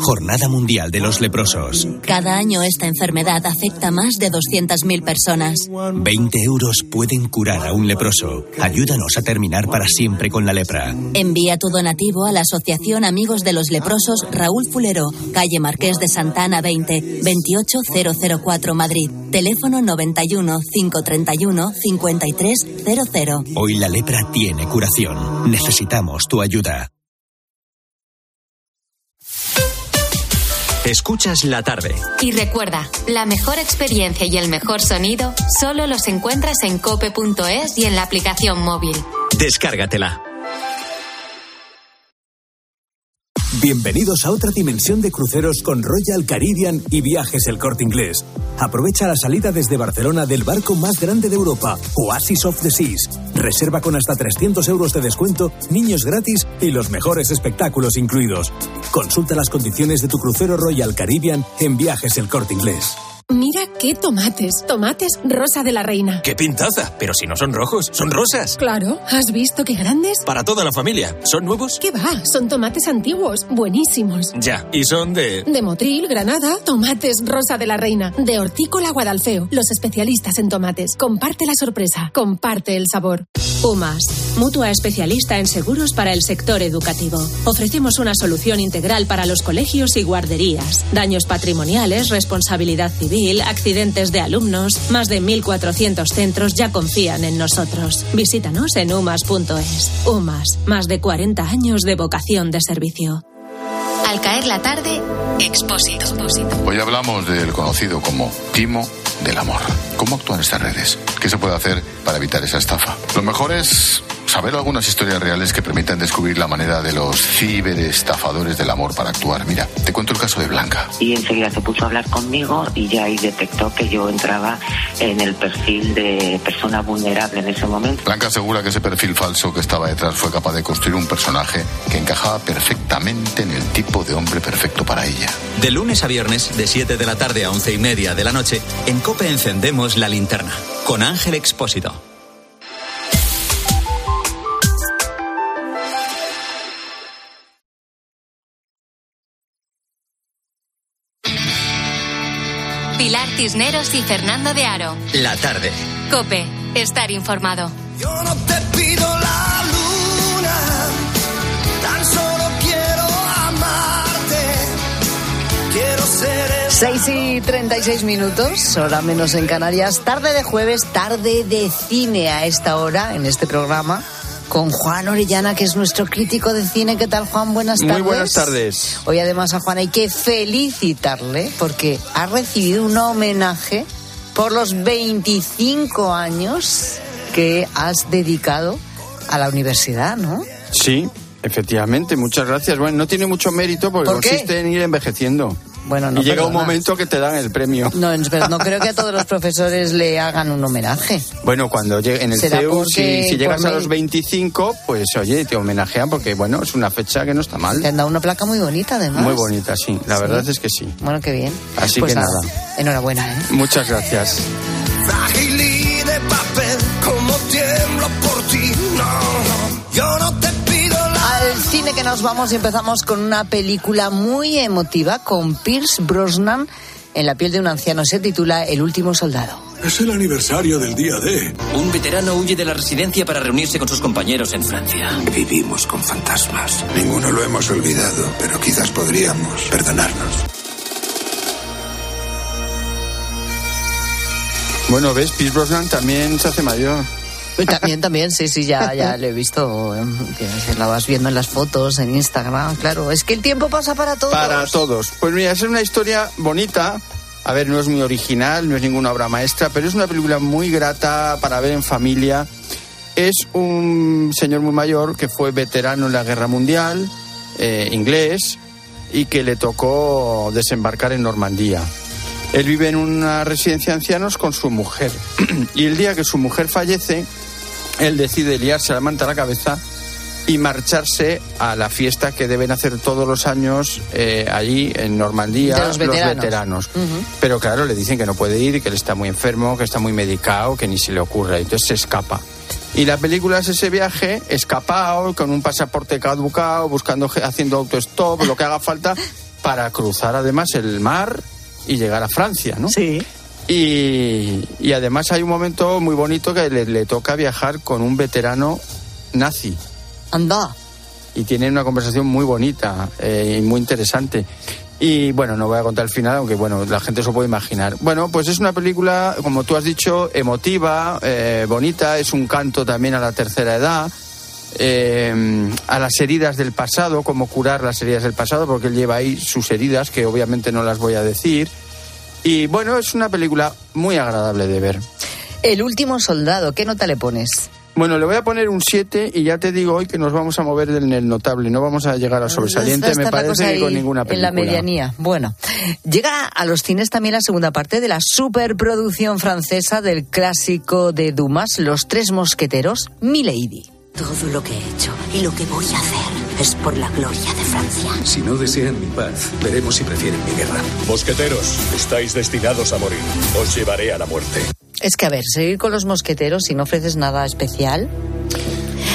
Jornada Mundial de los Leprosos. Cada año esta enfermedad afecta a más de 200.000 personas. 20 euros pueden curar a un leproso. Ayúdanos a terminar para siempre con la lepra. Envía tu donativo a la Asociación Amigos de los Leprosos Raúl Fulero, calle Marqués de Santana 20, 28004 Madrid. Teléfono 91 531 5300. Hoy la lepra tiene curación. Necesitamos tu ayuda. Escuchas la tarde. Y recuerda, la mejor experiencia y el mejor sonido solo los encuentras en cope.es y en la aplicación móvil. Descárgatela. Bienvenidos a otra dimensión de cruceros con Royal Caribbean y Viajes El Corte Inglés. Aprovecha la salida desde Barcelona del barco más grande de Europa, Oasis of the Seas. Reserva con hasta 300 euros de descuento, niños gratis y los mejores espectáculos incluidos. Consulta las condiciones de tu crucero Royal Caribbean en Viajes El Corte Inglés. Mira qué tomates. Tomates rosa de la reina. ¡Qué pintaza! Pero si no son rojos, son rosas. Claro. ¿Has visto qué grandes? Para toda la familia. ¿Son nuevos? ¿Qué va? Son tomates antiguos. Buenísimos. Ya. ¿Y son de...? De Motril, Granada. Tomates rosa de la reina. De Hortícola Guadalfeo. Los especialistas en tomates. Comparte la sorpresa. Comparte el sabor. UMAS. Mutua especialista en seguros para el sector educativo. Ofrecemos una solución integral para los colegios y guarderías. Daños patrimoniales, responsabilidad civil accidentes de alumnos, más de 1.400 centros ya confían en nosotros. Visítanos en umas.es. UMAS, más de 40 años de vocación de servicio. Al caer la tarde, Expósito. Hoy hablamos del conocido como timo del amor. ¿Cómo actúan estas redes? ¿Qué se puede hacer para evitar esa estafa? Lo mejor es saber algunas historias reales que permitan descubrir la manera de los ciberestafadores del amor para actuar. Mira, te cuento el caso de Blanca. Y enseguida se puso a hablar conmigo y ya ahí detectó que yo entraba en el perfil de persona vulnerable en ese momento. Blanca asegura que ese perfil falso que estaba detrás fue capaz de construir un personaje que encajaba perfectamente en el tipo de hombre perfecto para ella. De lunes a viernes, de 7 de la tarde a 11 y media de la noche, en Cope encendemos la linterna. Con Ángel Expósito. Pilar Cisneros y Fernando de Aro. La tarde. Cope, estar informado. Yo no te pido la luna, tan solo quiero amarte. Quiero ser el 6 y 36 minutos, hora menos en Canarias. Tarde de jueves, tarde de cine a esta hora en este programa. Con Juan Orellana, que es nuestro crítico de cine. ¿Qué tal, Juan? Buenas tardes. Muy buenas tardes. Hoy además a Juan hay que felicitarle porque ha recibido un homenaje por los 25 años que has dedicado a la universidad, ¿no? Sí, efectivamente, muchas gracias. Bueno, no tiene mucho mérito porque ¿Por consiste en ir envejeciendo. Bueno, no y llega un momento que te dan el premio. No, verdad, no creo que a todos los profesores le hagan un homenaje. Bueno, cuando llegue en el CEU, si, si llegas a los mérito. 25, pues oye, te homenajean porque, bueno, es una fecha que no está mal. Te han dado una placa muy bonita, además. Muy bonita, sí. La Sí. verdad es que sí. Bueno, qué bien. Así Pues que nada. Enhorabuena, ¿eh? Muchas gracias. Cine que nos vamos y empezamos con una película muy emotiva con Pierce Brosnan en la piel de un anciano. Se titula El último soldado. Es el aniversario del día D. Un veterano huye de la residencia para reunirse con sus compañeros en Francia. Vivimos con fantasmas. Ninguno lo hemos olvidado, pero quizás podríamos perdonarnos. Bueno, ¿ves? Pierce Brosnan también se hace mayor. Y También, también, sí, sí, ya, ya lo he visto, em, que la vas viendo en las fotos, en Instagram, claro. Es que el tiempo pasa para todos. Para todos. Pues mira, es una historia bonita. A ver, no es muy original, no es ninguna obra maestra, pero es una película muy grata para ver en familia. Es un señor muy mayor que fue veterano en la Guerra Mundial, eh, inglés, y que le tocó desembarcar en Normandía. Él vive en una residencia de ancianos con su mujer. y el día que su mujer fallece, él decide liarse la manta a la cabeza y marcharse a la fiesta que deben hacer todos los años eh, allí en Normandía los veteranos. Pero claro, le dicen que no puede ir y que él está muy enfermo, que está muy medicado, que ni se le ocurre. Entonces se escapa. Y la película es ese viaje, escapado, con un pasaporte caducado, buscando, haciendo autostop, lo que haga falta, para cruzar además el mar y llegar a Francia, ¿no? Sí. Y, y además hay un momento muy bonito que le, le toca viajar con un veterano nazi Anda. y tienen una conversación muy bonita eh, y muy interesante. Y bueno, no voy a contar el final, aunque bueno, la gente se lo puede imaginar. Bueno, pues es una película, como tú has dicho, emotiva, eh, bonita, es un canto también a la tercera edad. eh, a las heridas del pasado, cómo curar las heridas del pasado, porque él lleva ahí sus heridas, que obviamente no las voy a decir. Y bueno, es una película muy agradable de ver. El último soldado, ¿qué nota le pones? Bueno, le voy a poner un 7 y ya te digo hoy que nos vamos a mover en el notable, no vamos a llegar al sobresaliente, me parece que con ninguna película. En la medianía. Bueno, llega a los cines también la segunda parte de la superproducción francesa del clásico de Dumas, Los Tres Mosqueteros, Milady. Todo lo que he hecho y lo que voy a hacer es por la gloria de Francia. Si no desean mi paz, veremos si prefieren mi guerra. Mosqueteros, estáis destinados a morir. Os llevaré a la muerte. Es que, a ver, seguir con los mosqueteros si no ofreces nada especial.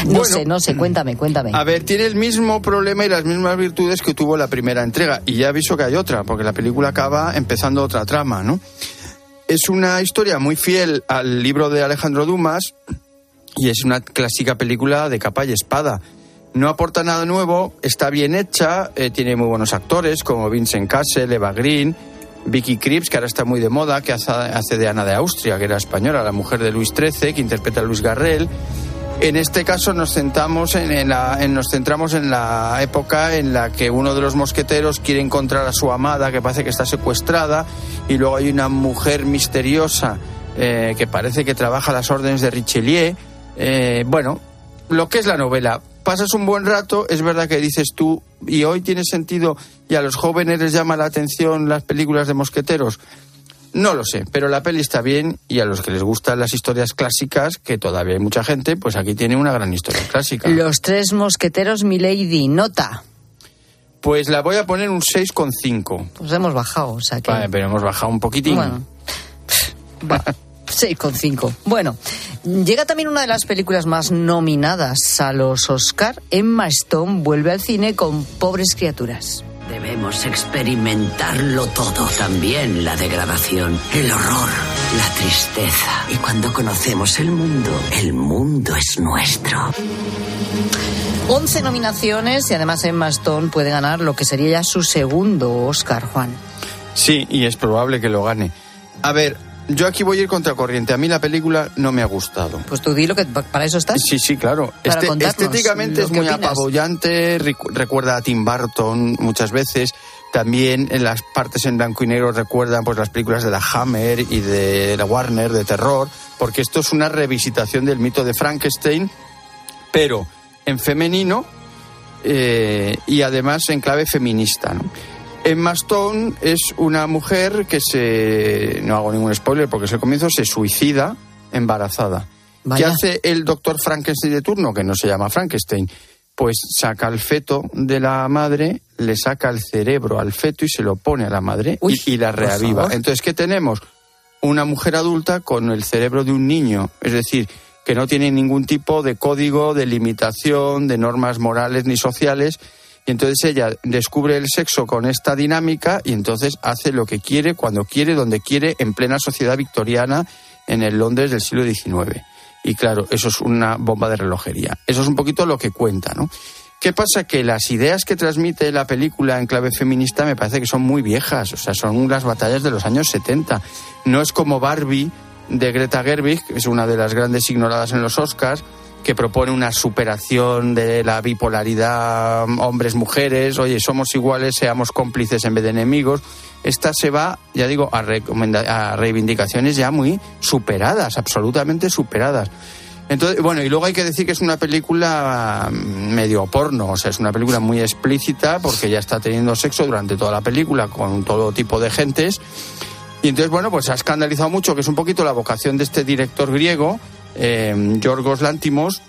No Bueno, sé, no sé, cuéntame, cuéntame. A ver, tiene el mismo problema y las mismas virtudes que tuvo la primera entrega. Y ya aviso que hay otra, porque la película acaba empezando otra trama, ¿no? Es una historia muy fiel al libro de Alejandro Dumas y es una clásica película de capa y espada. No aporta nada nuevo, está bien hecha, eh, tiene muy buenos actores como Vincent Cassel, Eva Green, Vicky Krieps, que ahora está muy de moda, que hace, de Ana de Austria, que era española, la mujer de Luis XIII, que interpreta a Luis Garrel. En este caso nos centramos en, en la, nos centramos en la época en la que uno de los mosqueteros quiere encontrar a su amada, que parece que está secuestrada, y luego hay una mujer misteriosa eh, que parece que trabaja a las órdenes de Richelieu. Eh, bueno, lo que es la novela. Pasas un buen rato, es verdad que dices tú, y hoy tiene sentido, y a los jóvenes les llama la atención las películas de mosqueteros. No lo sé, pero la peli está bien y a los que les gustan las historias clásicas, que todavía hay mucha gente, pues aquí tiene una gran historia clásica. Los Tres Mosqueteros, Milady, nota. Pues la voy a poner un 6,5. Pues hemos bajado, o sea que... Vale, pero hemos bajado un poquitín. Bueno. Va, 6,5. Bueno, llega también una de las películas más nominadas a los Oscar. Emma Stone vuelve al cine con Pobres Criaturas. Debemos experimentarlo todo, también la degradación, el horror, la tristeza. Y cuando conocemos el mundo, el mundo es nuestro. 11 nominaciones y además Emma Stone puede ganar lo que sería ya su segundo Oscar, Juan. Sí, y es probable que lo gane. A ver, yo aquí voy a ir contracorriente. A mí la película no me ha gustado. Pues tú di lo que para eso estás. Sí, sí, claro. Este- estéticamente es muy opinas. apabullante, recu- recuerda a Tim Burton muchas veces. También en las partes en blanco y negro recuerdan pues las películas de la Hammer y de la Warner de terror, porque esto es una revisitación del mito de Frankenstein, pero en femenino eh, y además en clave feminista. ¿no? Emma Stone es una mujer que se, no hago ningún spoiler porque es el comienzo, se suicida embarazada. ¿Qué Vaya. hace el doctor Frankenstein de turno, que no se llama Frankenstein? Pues saca el feto de la madre, le saca el cerebro al feto y se lo pone a la madre y, y la reaviva. Entonces, ¿qué tenemos? Una mujer adulta con el cerebro de un niño, es decir, que no tiene ningún tipo de código, de limitación, de normas morales ni sociales. Y entonces ella descubre el sexo con esta dinámica y entonces hace lo que quiere, cuando quiere, donde quiere, en plena sociedad victoriana en el Londres del siglo XIX. Y claro, eso es una bomba de relojería. Eso es un poquito lo que cuenta, ¿no? ¿Qué pasa? Que las ideas que transmite la película en clave feminista me parece que son muy viejas, o sea, son las batallas de los años 70. No es como Barbie de Greta Gerwig, que es una de las grandes ignoradas en los Oscars, que propone una superación de la bipolaridad hombres-mujeres, oye, somos iguales, seamos cómplices en vez de enemigos. Esta se va, ya digo, a, a reivindicaciones ya muy superadas, absolutamente superadas. Entonces, bueno, y luego hay que decir que es una película mm, medio porno, o sea, es una película muy explícita porque ya está teniendo sexo durante toda la película con todo tipo de gentes. Y entonces, bueno, pues ha escandalizado mucho, que es un poquito la vocación de este director griego, Yorgos Lantimos.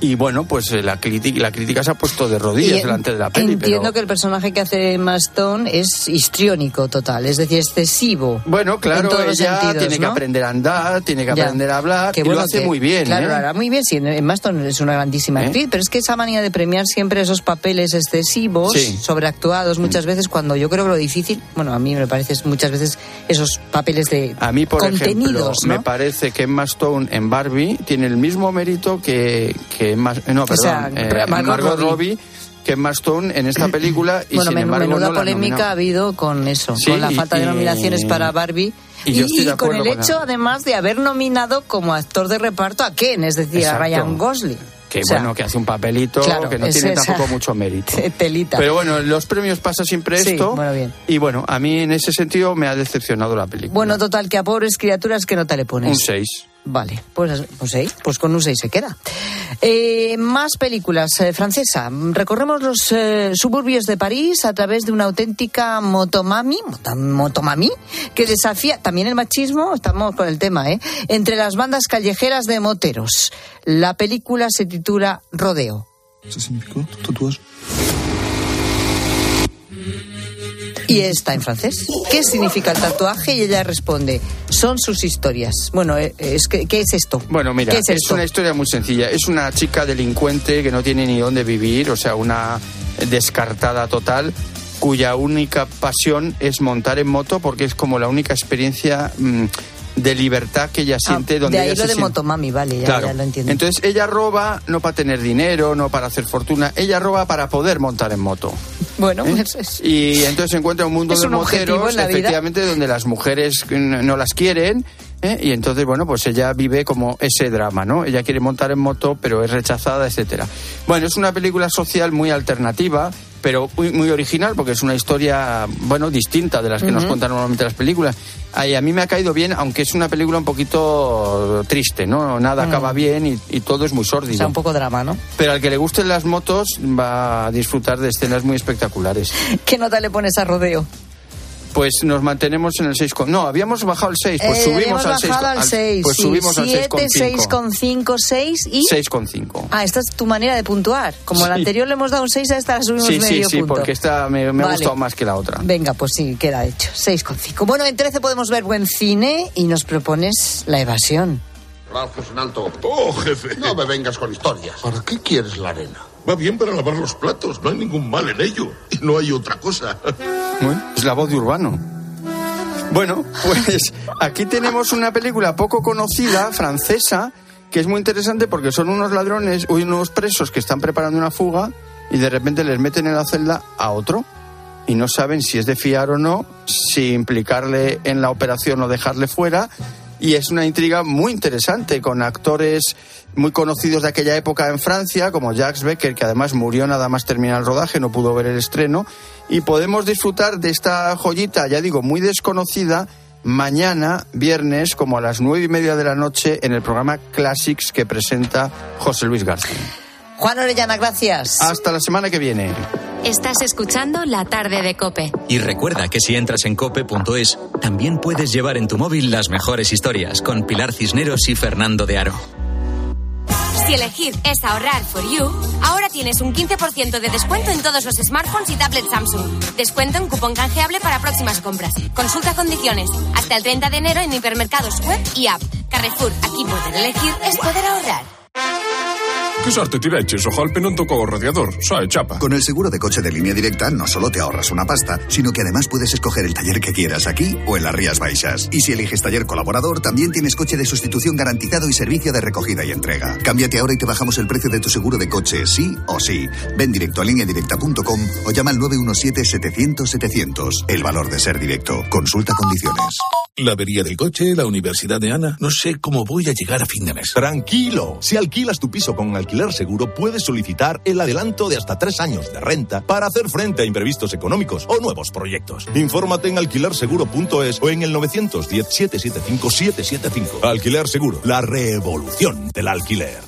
Y bueno, pues eh, la, crítica, la crítica se ha puesto de rodillas Y delante de la peli. Entiendo pero... que el personaje que hace Emma Stone es histriónico total, es decir, excesivo. Bueno, claro, ella sentidos, tiene que aprender a andar, tiene que Ya. aprender a hablar, Que y bueno lo hace que- muy bien. Claro, ¿eh? lo hará muy bien. Sí, Emma Stone es una grandísima ¿Eh? actriz, pero es que esa manía de premiar siempre esos papeles excesivos, Sí. Mm. sobreactuados, muchas veces cuando yo creo que lo difícil, bueno, a mí me parece muchas veces esos papeles de A mí, por ejemplo, me parece que Emma Stone en Barbie tiene el mismo mérito que, que Emma, no, perdón, sea, eh, Margot Margot, Robbie. Robbie, que Emma Stone en esta película y bueno, sin embargo menuda no la polémica ha habido con eso, Sí, con la y- falta de y- nominaciones para Barbie. y yo estoy de con el con hecho, la- además, de haber nominado como actor de reparto a Ken, es decir, Exacto. a Ryan Gosling. que O sea, bueno, que hace un papelito claro, que no es tiene esa- tampoco mucho mérito. Telita. Pero bueno, en los premios pasa siempre Sí, esto. bueno, bien. Y bueno, a mí en ese sentido me ha decepcionado la película. Bueno, total, que a pobres criaturas, ¿qué nota le pones? un 6. Vale, pues, pues pues con un 6 se queda. Eh, más películas, eh, francesa. Recorremos los eh, suburbios de París a través de una auténtica motomami, motomami, que desafía también el machismo, estamos con el tema, ¿eh? Entre las bandas callejeras de moteros. La película se titula Rodeo. Quoi, ton tatouage Y está en francés. ¿Qué significa el tatuaje? Y ella responde, son sus historias. Bueno, eh, es que, ¿qué es esto? Bueno, mira, ¿Qué es, una historia muy sencilla. Es una chica delincuente que no tiene ni dónde vivir, o sea, una descartada total, cuya única pasión es montar en moto porque es como la única experiencia mm, de libertad que ella Ah, siente. donde de ahí ella lo se de siente- motomami, vale, ya, Claro. ya lo entiendo. Entonces ella roba no para tener dinero, no para hacer fortuna, ella roba para poder montar en moto. Bueno, ¿Eh? pues es- Y entonces se encuentra un mundo Es de un moteros, en vida. efectivamente, donde las mujeres no las quieren. ¿eh? Y entonces, bueno, pues ella vive como ese drama, ¿no? Ella quiere montar en moto, pero es rechazada, etcétera. Bueno, es una película social muy alternativa, pero muy, muy original, porque es una historia, bueno, distinta de las que nos Ujú. cuentan normalmente las películas. Ay, a mí me ha caído bien, aunque es una película un poquito triste, ¿no? Nada Mm. acaba bien y, y todo es muy o sórdido. sea, un poco drama, ¿no? Pero al que le gusten las motos va a disfrutar de escenas muy espectaculares. ¿Qué nota le pones a Rodeo? Pues nos mantenemos en el 6. Con... No, habíamos bajado al 6, pues Eh, subimos al 6. bajado al 6. Pues subimos al 7, 6,5. 6,5, 6 y... 6,5. Ah, esta es tu manera de puntuar. Como la Sí. anterior le hemos dado un 6, a esta la subimos Sí, sí, medio sí, punto. porque esta me, me ha Vale. gustado más que la otra. Venga, pues sí, queda hecho. 6,5. Bueno, en 13 podemos ver buen cine y nos propones La Evasión. Ralph, es un alto. Oh, jefe. No me vengas con historias. ¿Para qué quieres la arena? Va bien para lavar los platos, no hay ningún mal en ello. Y no hay otra cosa. Es la voz de Urbano. Bueno, pues aquí tenemos una película poco conocida, francesa, que es muy interesante porque son unos ladrones, unos presos que están preparando una fuga y de repente les meten en la celda a otro y no saben si es de fiar o no, si implicarle en la operación o dejarle fuera. Y es una intriga muy interesante con actores muy conocidos de aquella época en Francia, como Jacques Becker, que además murió nada más terminar el rodaje, no pudo ver el estreno. Y podemos disfrutar de esta joyita, ya digo, muy desconocida, mañana, viernes, como a las nueve y media de la noche, en el programa Classics que presenta José Luis García. Juan Orellana, gracias. Hasta la semana que viene. Estás escuchando La tarde de Cope. Y recuerda que si entras en cope.es, también puedes llevar en tu móvil las mejores historias con Pilar Cisneros y Fernando de Aro. Si elegir es ahorrar for you, ahora tienes un 15% de descuento en todos los smartphones y tablets Samsung. Descuento en cupón canjeable para próximas compras. Consulta condiciones. Hasta el 30 de enero en hipermercados web y app. Carrefour, aquí poder elegir es poder ahorrar. Que sorte tiveches, o golpe non tocou o radiador, é chapa. Con el seguro de coche de línea directa no solo te ahorras una pasta, sino que además puedes escoger el taller que quieras aquí o en las Rías Baixas. Y si eliges taller colaborador, también tienes coche de sustitución garantizado y servicio de recogida y entrega. Cámbiate ahora y te bajamos el precio de tu seguro de coche, sí o sí. Ven directo a lineadirecta.com o llama al 917-700-700. El valor de ser directo. Consulta condiciones. La avería del coche, la universidad de Ana. No sé cómo voy a llegar a fin de mes. Tranquilo, si alquilas tu piso con alquiler seguro, puedes solicitar el adelanto de hasta tres años de renta para hacer frente a imprevistos económicos o nuevos proyectos. Infórmate en alquilerseguro.es o en el 910-775-775. Alquiler Seguro, la revolución del alquiler.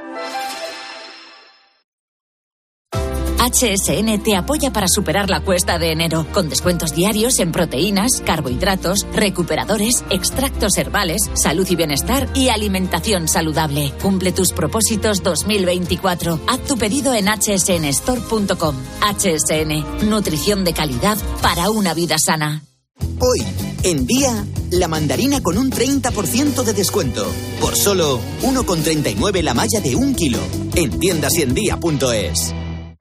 HSN te apoya para superar la cuesta de enero, con descuentos diarios en proteínas, carbohidratos, recuperadores, extractos herbales, salud y bienestar y alimentación saludable. Cumple tus propósitos 2024. Haz tu pedido en hsnstore.com. HSN, nutrición de calidad para una vida sana. Hoy, en día, la mandarina con un 30% de descuento. Por solo 1,39 la malla de un kilo. En tiendasiendía.es.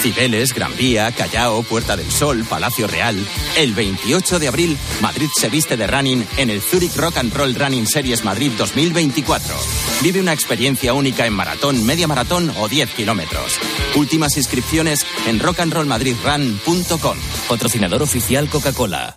Cibeles, Gran Vía, Callao, Puerta del Sol, Palacio Real. El 28 de abril, Madrid se viste de running en el Zurich Rock and Roll Running Series Madrid 2024. Vive una experiencia única en maratón, media maratón o 10 kilómetros. Últimas inscripciones en rockandrollmadridrun.com. Patrocinador oficial Coca-Cola.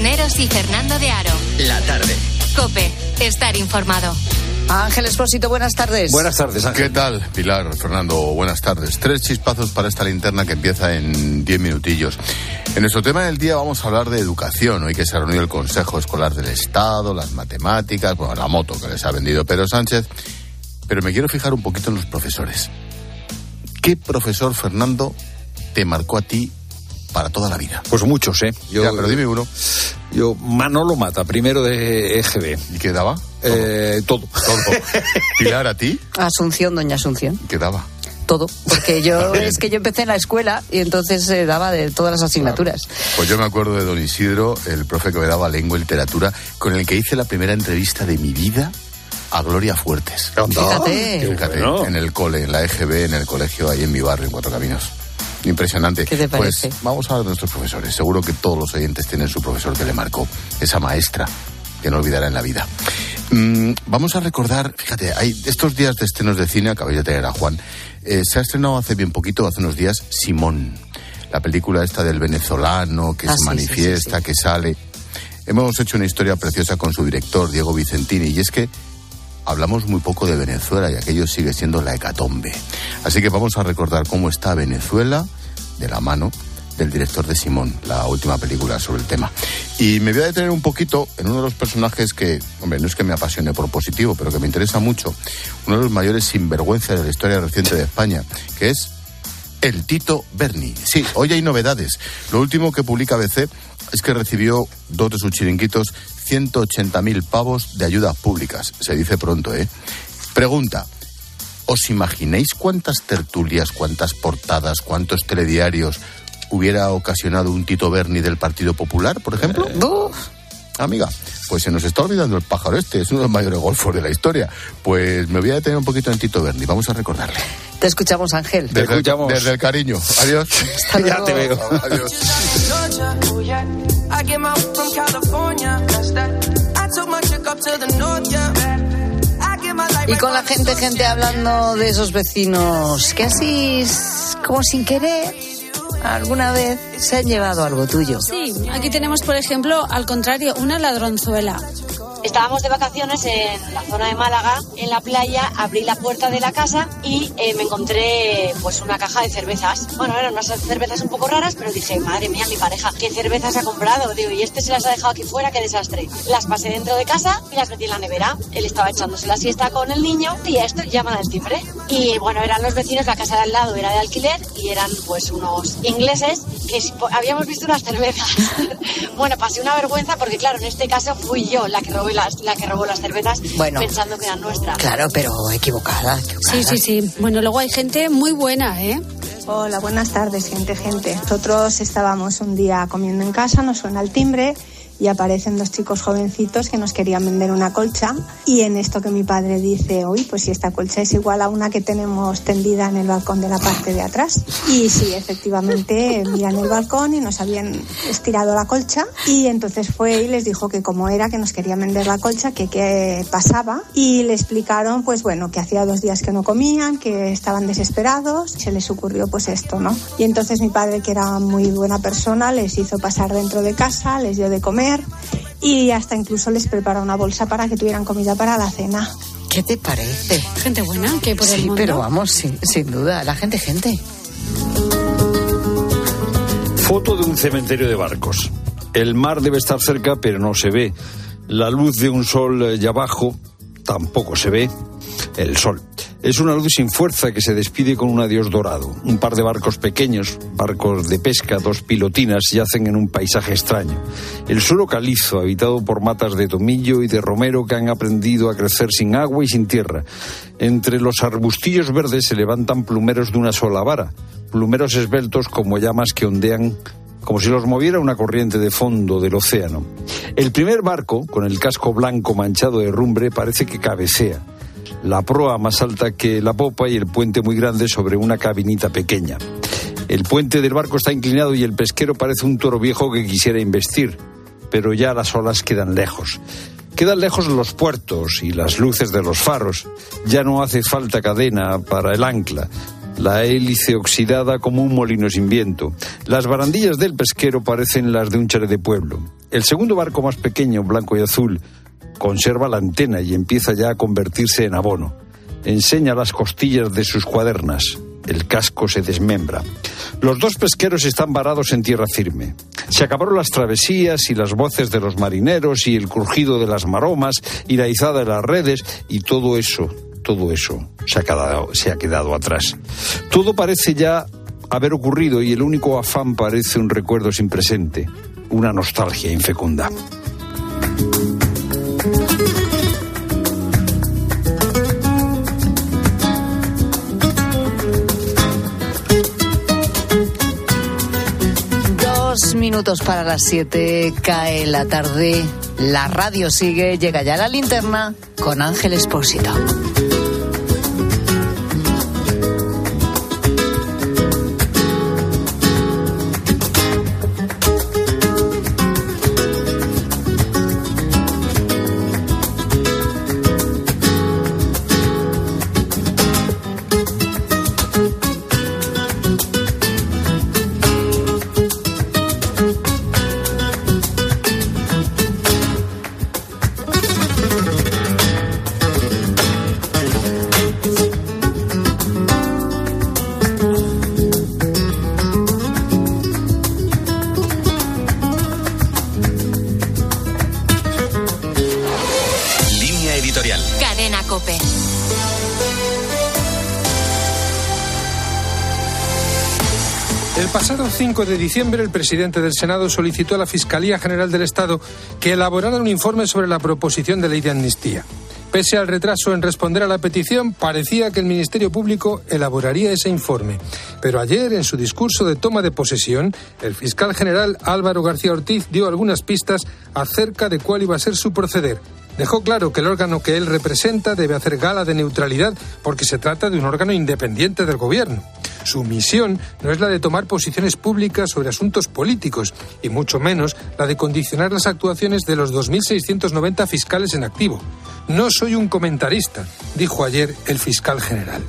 Cisneros y Fernando de Aro. La tarde. Cope, estar informado. Ángel Espósito, buenas tardes. Buenas tardes, Ángel. ¿Qué tal, Pilar, Fernando? Buenas tardes. Tres chispazos para esta linterna que empieza en diez minutillos. En nuestro tema del día vamos a hablar de educación. Hoy que se ha reunido el Consejo Escolar del Estado, las matemáticas, bueno, la moto que les ha vendido Pedro Sánchez. Pero me quiero fijar un poquito en los profesores. ¿Qué profesor, Fernando, te marcó a ti para toda la vida? Pues muchos, ¿eh? Yo, ya, pero dime uno. Yo, Manolo Mata, primero de EGB. ¿Y qué daba? Eh, todo. Todo. Pilar, ¿a ti? Asunción, doña Asunción. ¿Qué daba? Todo, porque yo es que yo empecé en la escuela y entonces se daba de todas las asignaturas. Pues yo me acuerdo de don Isidro, el profe que me daba lengua y literatura, con el que hice la primera entrevista de mi vida a Gloria Fuertes. Fíjate. Fíjate, bueno. en el cole, en la EGB, en el colegio ahí en mi barrio, en Cuatro Caminos. Impresionante. ¿Qué te parece? Pues vamos a hablar de nuestros profesores. Seguro que todos los oyentes tienen su profesor que le marcó, esa maestra que no olvidará en la vida. Mm, vamos a recordar, fíjate, hay estos días de estrenos de cine, acabé de tener a Juan, eh, se ha estrenado hace bien poquito, hace unos días, Simón, la película esta del venezolano que Ah, se sí, manifiesta, sí, sí, que sale. Hemos hecho una historia preciosa con su director, Diego Vicentini, y es que hablamos muy poco de Venezuela y aquello sigue siendo la hecatombe. Así que vamos a recordar cómo está Venezuela de la mano del director de Simón, la última película sobre el tema. Y me voy a detener un poquito en uno de los personajes que, hombre, no es que me apasione por positivo, pero que me interesa mucho, uno de los mayores sinvergüenzas de la historia reciente de España, que es el Tito Berni. Sí, hoy hay novedades. Lo último que publica ABC es que recibió dos de sus chiringuitos 180.000 pavos de ayudas públicas. Se dice pronto, ¿eh? Pregunta. ¿Os imagináis cuántas tertulias, cuántas portadas, cuántos telediarios hubiera ocasionado un Tito Berni del Partido Popular, por ejemplo? Amiga, pues se nos está olvidando el pájaro este, es uno de los mayores golfos de la historia. Pues me voy a detener un poquito en Tito Berni, vamos a recordarle. Te escuchamos, Ángel. Desde, el, desde el cariño. Adiós. ya te veo. Adiós. Y con la gente, gente hablando de esos vecinos que así, como sin querer, alguna vez se han llevado algo tuyo. Sí, aquí tenemos, por ejemplo, al contrario, una ladronzuela. Estábamos de vacaciones en la zona de Málaga, en la playa, abrí la puerta de la casa y eh, me encontré pues una caja de cervezas. Bueno, eran unas cervezas un poco raras, pero dije, madre mía, mi pareja, ¿qué cervezas ha comprado? Digo, y este se las ha dejado aquí fuera, qué desastre. Las pasé dentro de casa y las metí en la nevera. Él estaba echándose la siesta con el niño y a esto llaman al timbre. Y bueno, eran los vecinos, la casa de al lado era de alquiler y eran pues unos ingleses que habíamos visto unas cervezas. bueno, pasé una vergüenza porque, claro, en este caso fui yo la que, robé las, la que robó las cervezas Bueno. pensando que eran nuestras. Claro, pero equivocada. Sí, sí, sí. Bueno, luego hay gente muy buena, ¿eh? Hola, buenas tardes, gente, gente. Nosotros estábamos un día comiendo en casa, nos suena el timbre y aparecen dos chicos jovencitos que nos querían vender una colcha y en esto que mi padre dice, uy, pues si esta colcha es igual a una que tenemos tendida en el balcón de la parte de atrás. Y sí, efectivamente, miran el balcón y nos habían estirado la colcha y entonces fue y les dijo que como era que nos querían vender la colcha, que qué pasaba y le explicaron, pues bueno, que hacía dos días que no comían, que estaban desesperados, se les ocurrió pues esto, ¿no? Y entonces mi padre, que era muy buena persona, les hizo pasar dentro de casa, les dio de comer y hasta incluso les preparó una bolsa para que tuvieran comida para la cena. ¿Qué te parece? Gente buena que por el Sí, mundo. pero vamos, sin, sin duda, la gente, gente. Foto de un cementerio de barcos. El mar debe estar cerca, pero no se ve. La luz de un sol eh, ya abajo tampoco se ve. El sol. Es una luz sin fuerza que se despide con un adiós dorado. Un par de barcos pequeños, barcos de pesca, dos pilotinas, yacen en un paisaje extraño. El suelo calizo, habitado por matas de tomillo y de romero que han aprendido a crecer sin agua y sin tierra. Entre los arbustillos verdes se levantan plumeros de una sola vara, plumeros esbeltos como llamas que ondean como si los moviera una corriente de fondo del océano. El primer barco, con el casco blanco manchado de rumbre, parece que cabecea. La proa más alta que la popa y el puente muy grande sobre una cabinita pequeña. El puente del barco está inclinado y el pesquero parece un toro viejo que quisiera investir, pero ya las olas quedan lejos. Quedan lejos los puertos y las luces de los faros. Ya no hace falta cadena para el ancla. La hélice oxidada como un molino sin viento. Las barandillas del pesquero parecen las de un chalet de pueblo. El segundo barco más pequeño, blanco y azul, conserva la antena y empieza ya a convertirse en abono. Enseña las costillas de sus cuadernas. El casco se desmembra. Los dos pesqueros están varados en tierra firme. Se acabaron las travesías y las voces de los marineros y el crujido de las maromas y la izada de las redes y todo eso, todo eso se ha quedado, se ha quedado atrás. Todo parece ya haber ocurrido y el único afán parece un recuerdo sin presente, una nostalgia infecunda. Minutos para las siete, cae la tarde, la radio sigue, llega ya la linterna con Ángel Espósito. El pasado 5 de diciembre, el presidente del Senado solicitó a la Fiscalía General del Estado que elaborara un informe sobre la proposición de ley de amnistía. Pese al retraso en responder a la petición, parecía que el Ministerio Público elaboraría ese informe. Pero ayer, en su discurso de toma de posesión, el fiscal general Álvaro García Ortiz dio algunas pistas acerca de cuál iba a ser su proceder. Dejó claro que el órgano que él representa debe hacer gala de neutralidad porque se trata de un órgano independiente del gobierno. Su misión no es la de tomar posiciones públicas sobre asuntos políticos y mucho menos la de condicionar las actuaciones de los 2.690 fiscales en activo. No soy un comentarista, dijo ayer el fiscal general.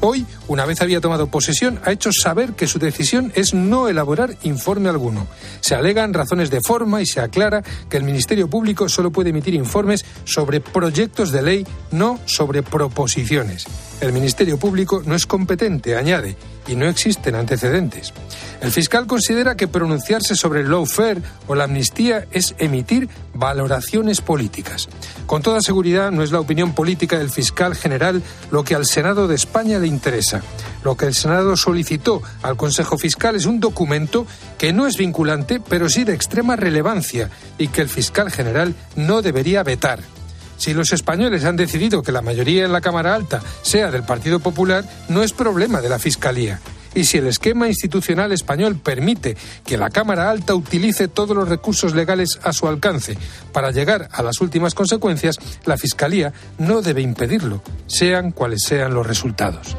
Hoy, una vez había tomado posesión, ha hecho saber que su decisión es no elaborar informe alguno. Se alegan razones de forma y se aclara que el Ministerio Público solo puede emitir informes sobre proyectos de ley, no sobre proposiciones. El Ministerio Público no es competente, añade, y no existen antecedentes. El fiscal considera que pronunciarse sobre el lawfare o la amnistía es emitir valoraciones políticas. Con toda seguridad, no es la opinión política del fiscal general lo que al Senado de España le interesa. Lo que el Senado solicitó al Consejo Fiscal es un documento que no es vinculante, pero sí de extrema relevancia y que el fiscal general no debería vetar. Si los españoles han decidido que la mayoría en la Cámara Alta sea del Partido Popular, no es problema de la Fiscalía. Y si el esquema institucional español permite que la Cámara Alta utilice todos los recursos legales a su alcance para llegar a las últimas consecuencias, la Fiscalía no debe impedirlo, sean cuales sean los resultados.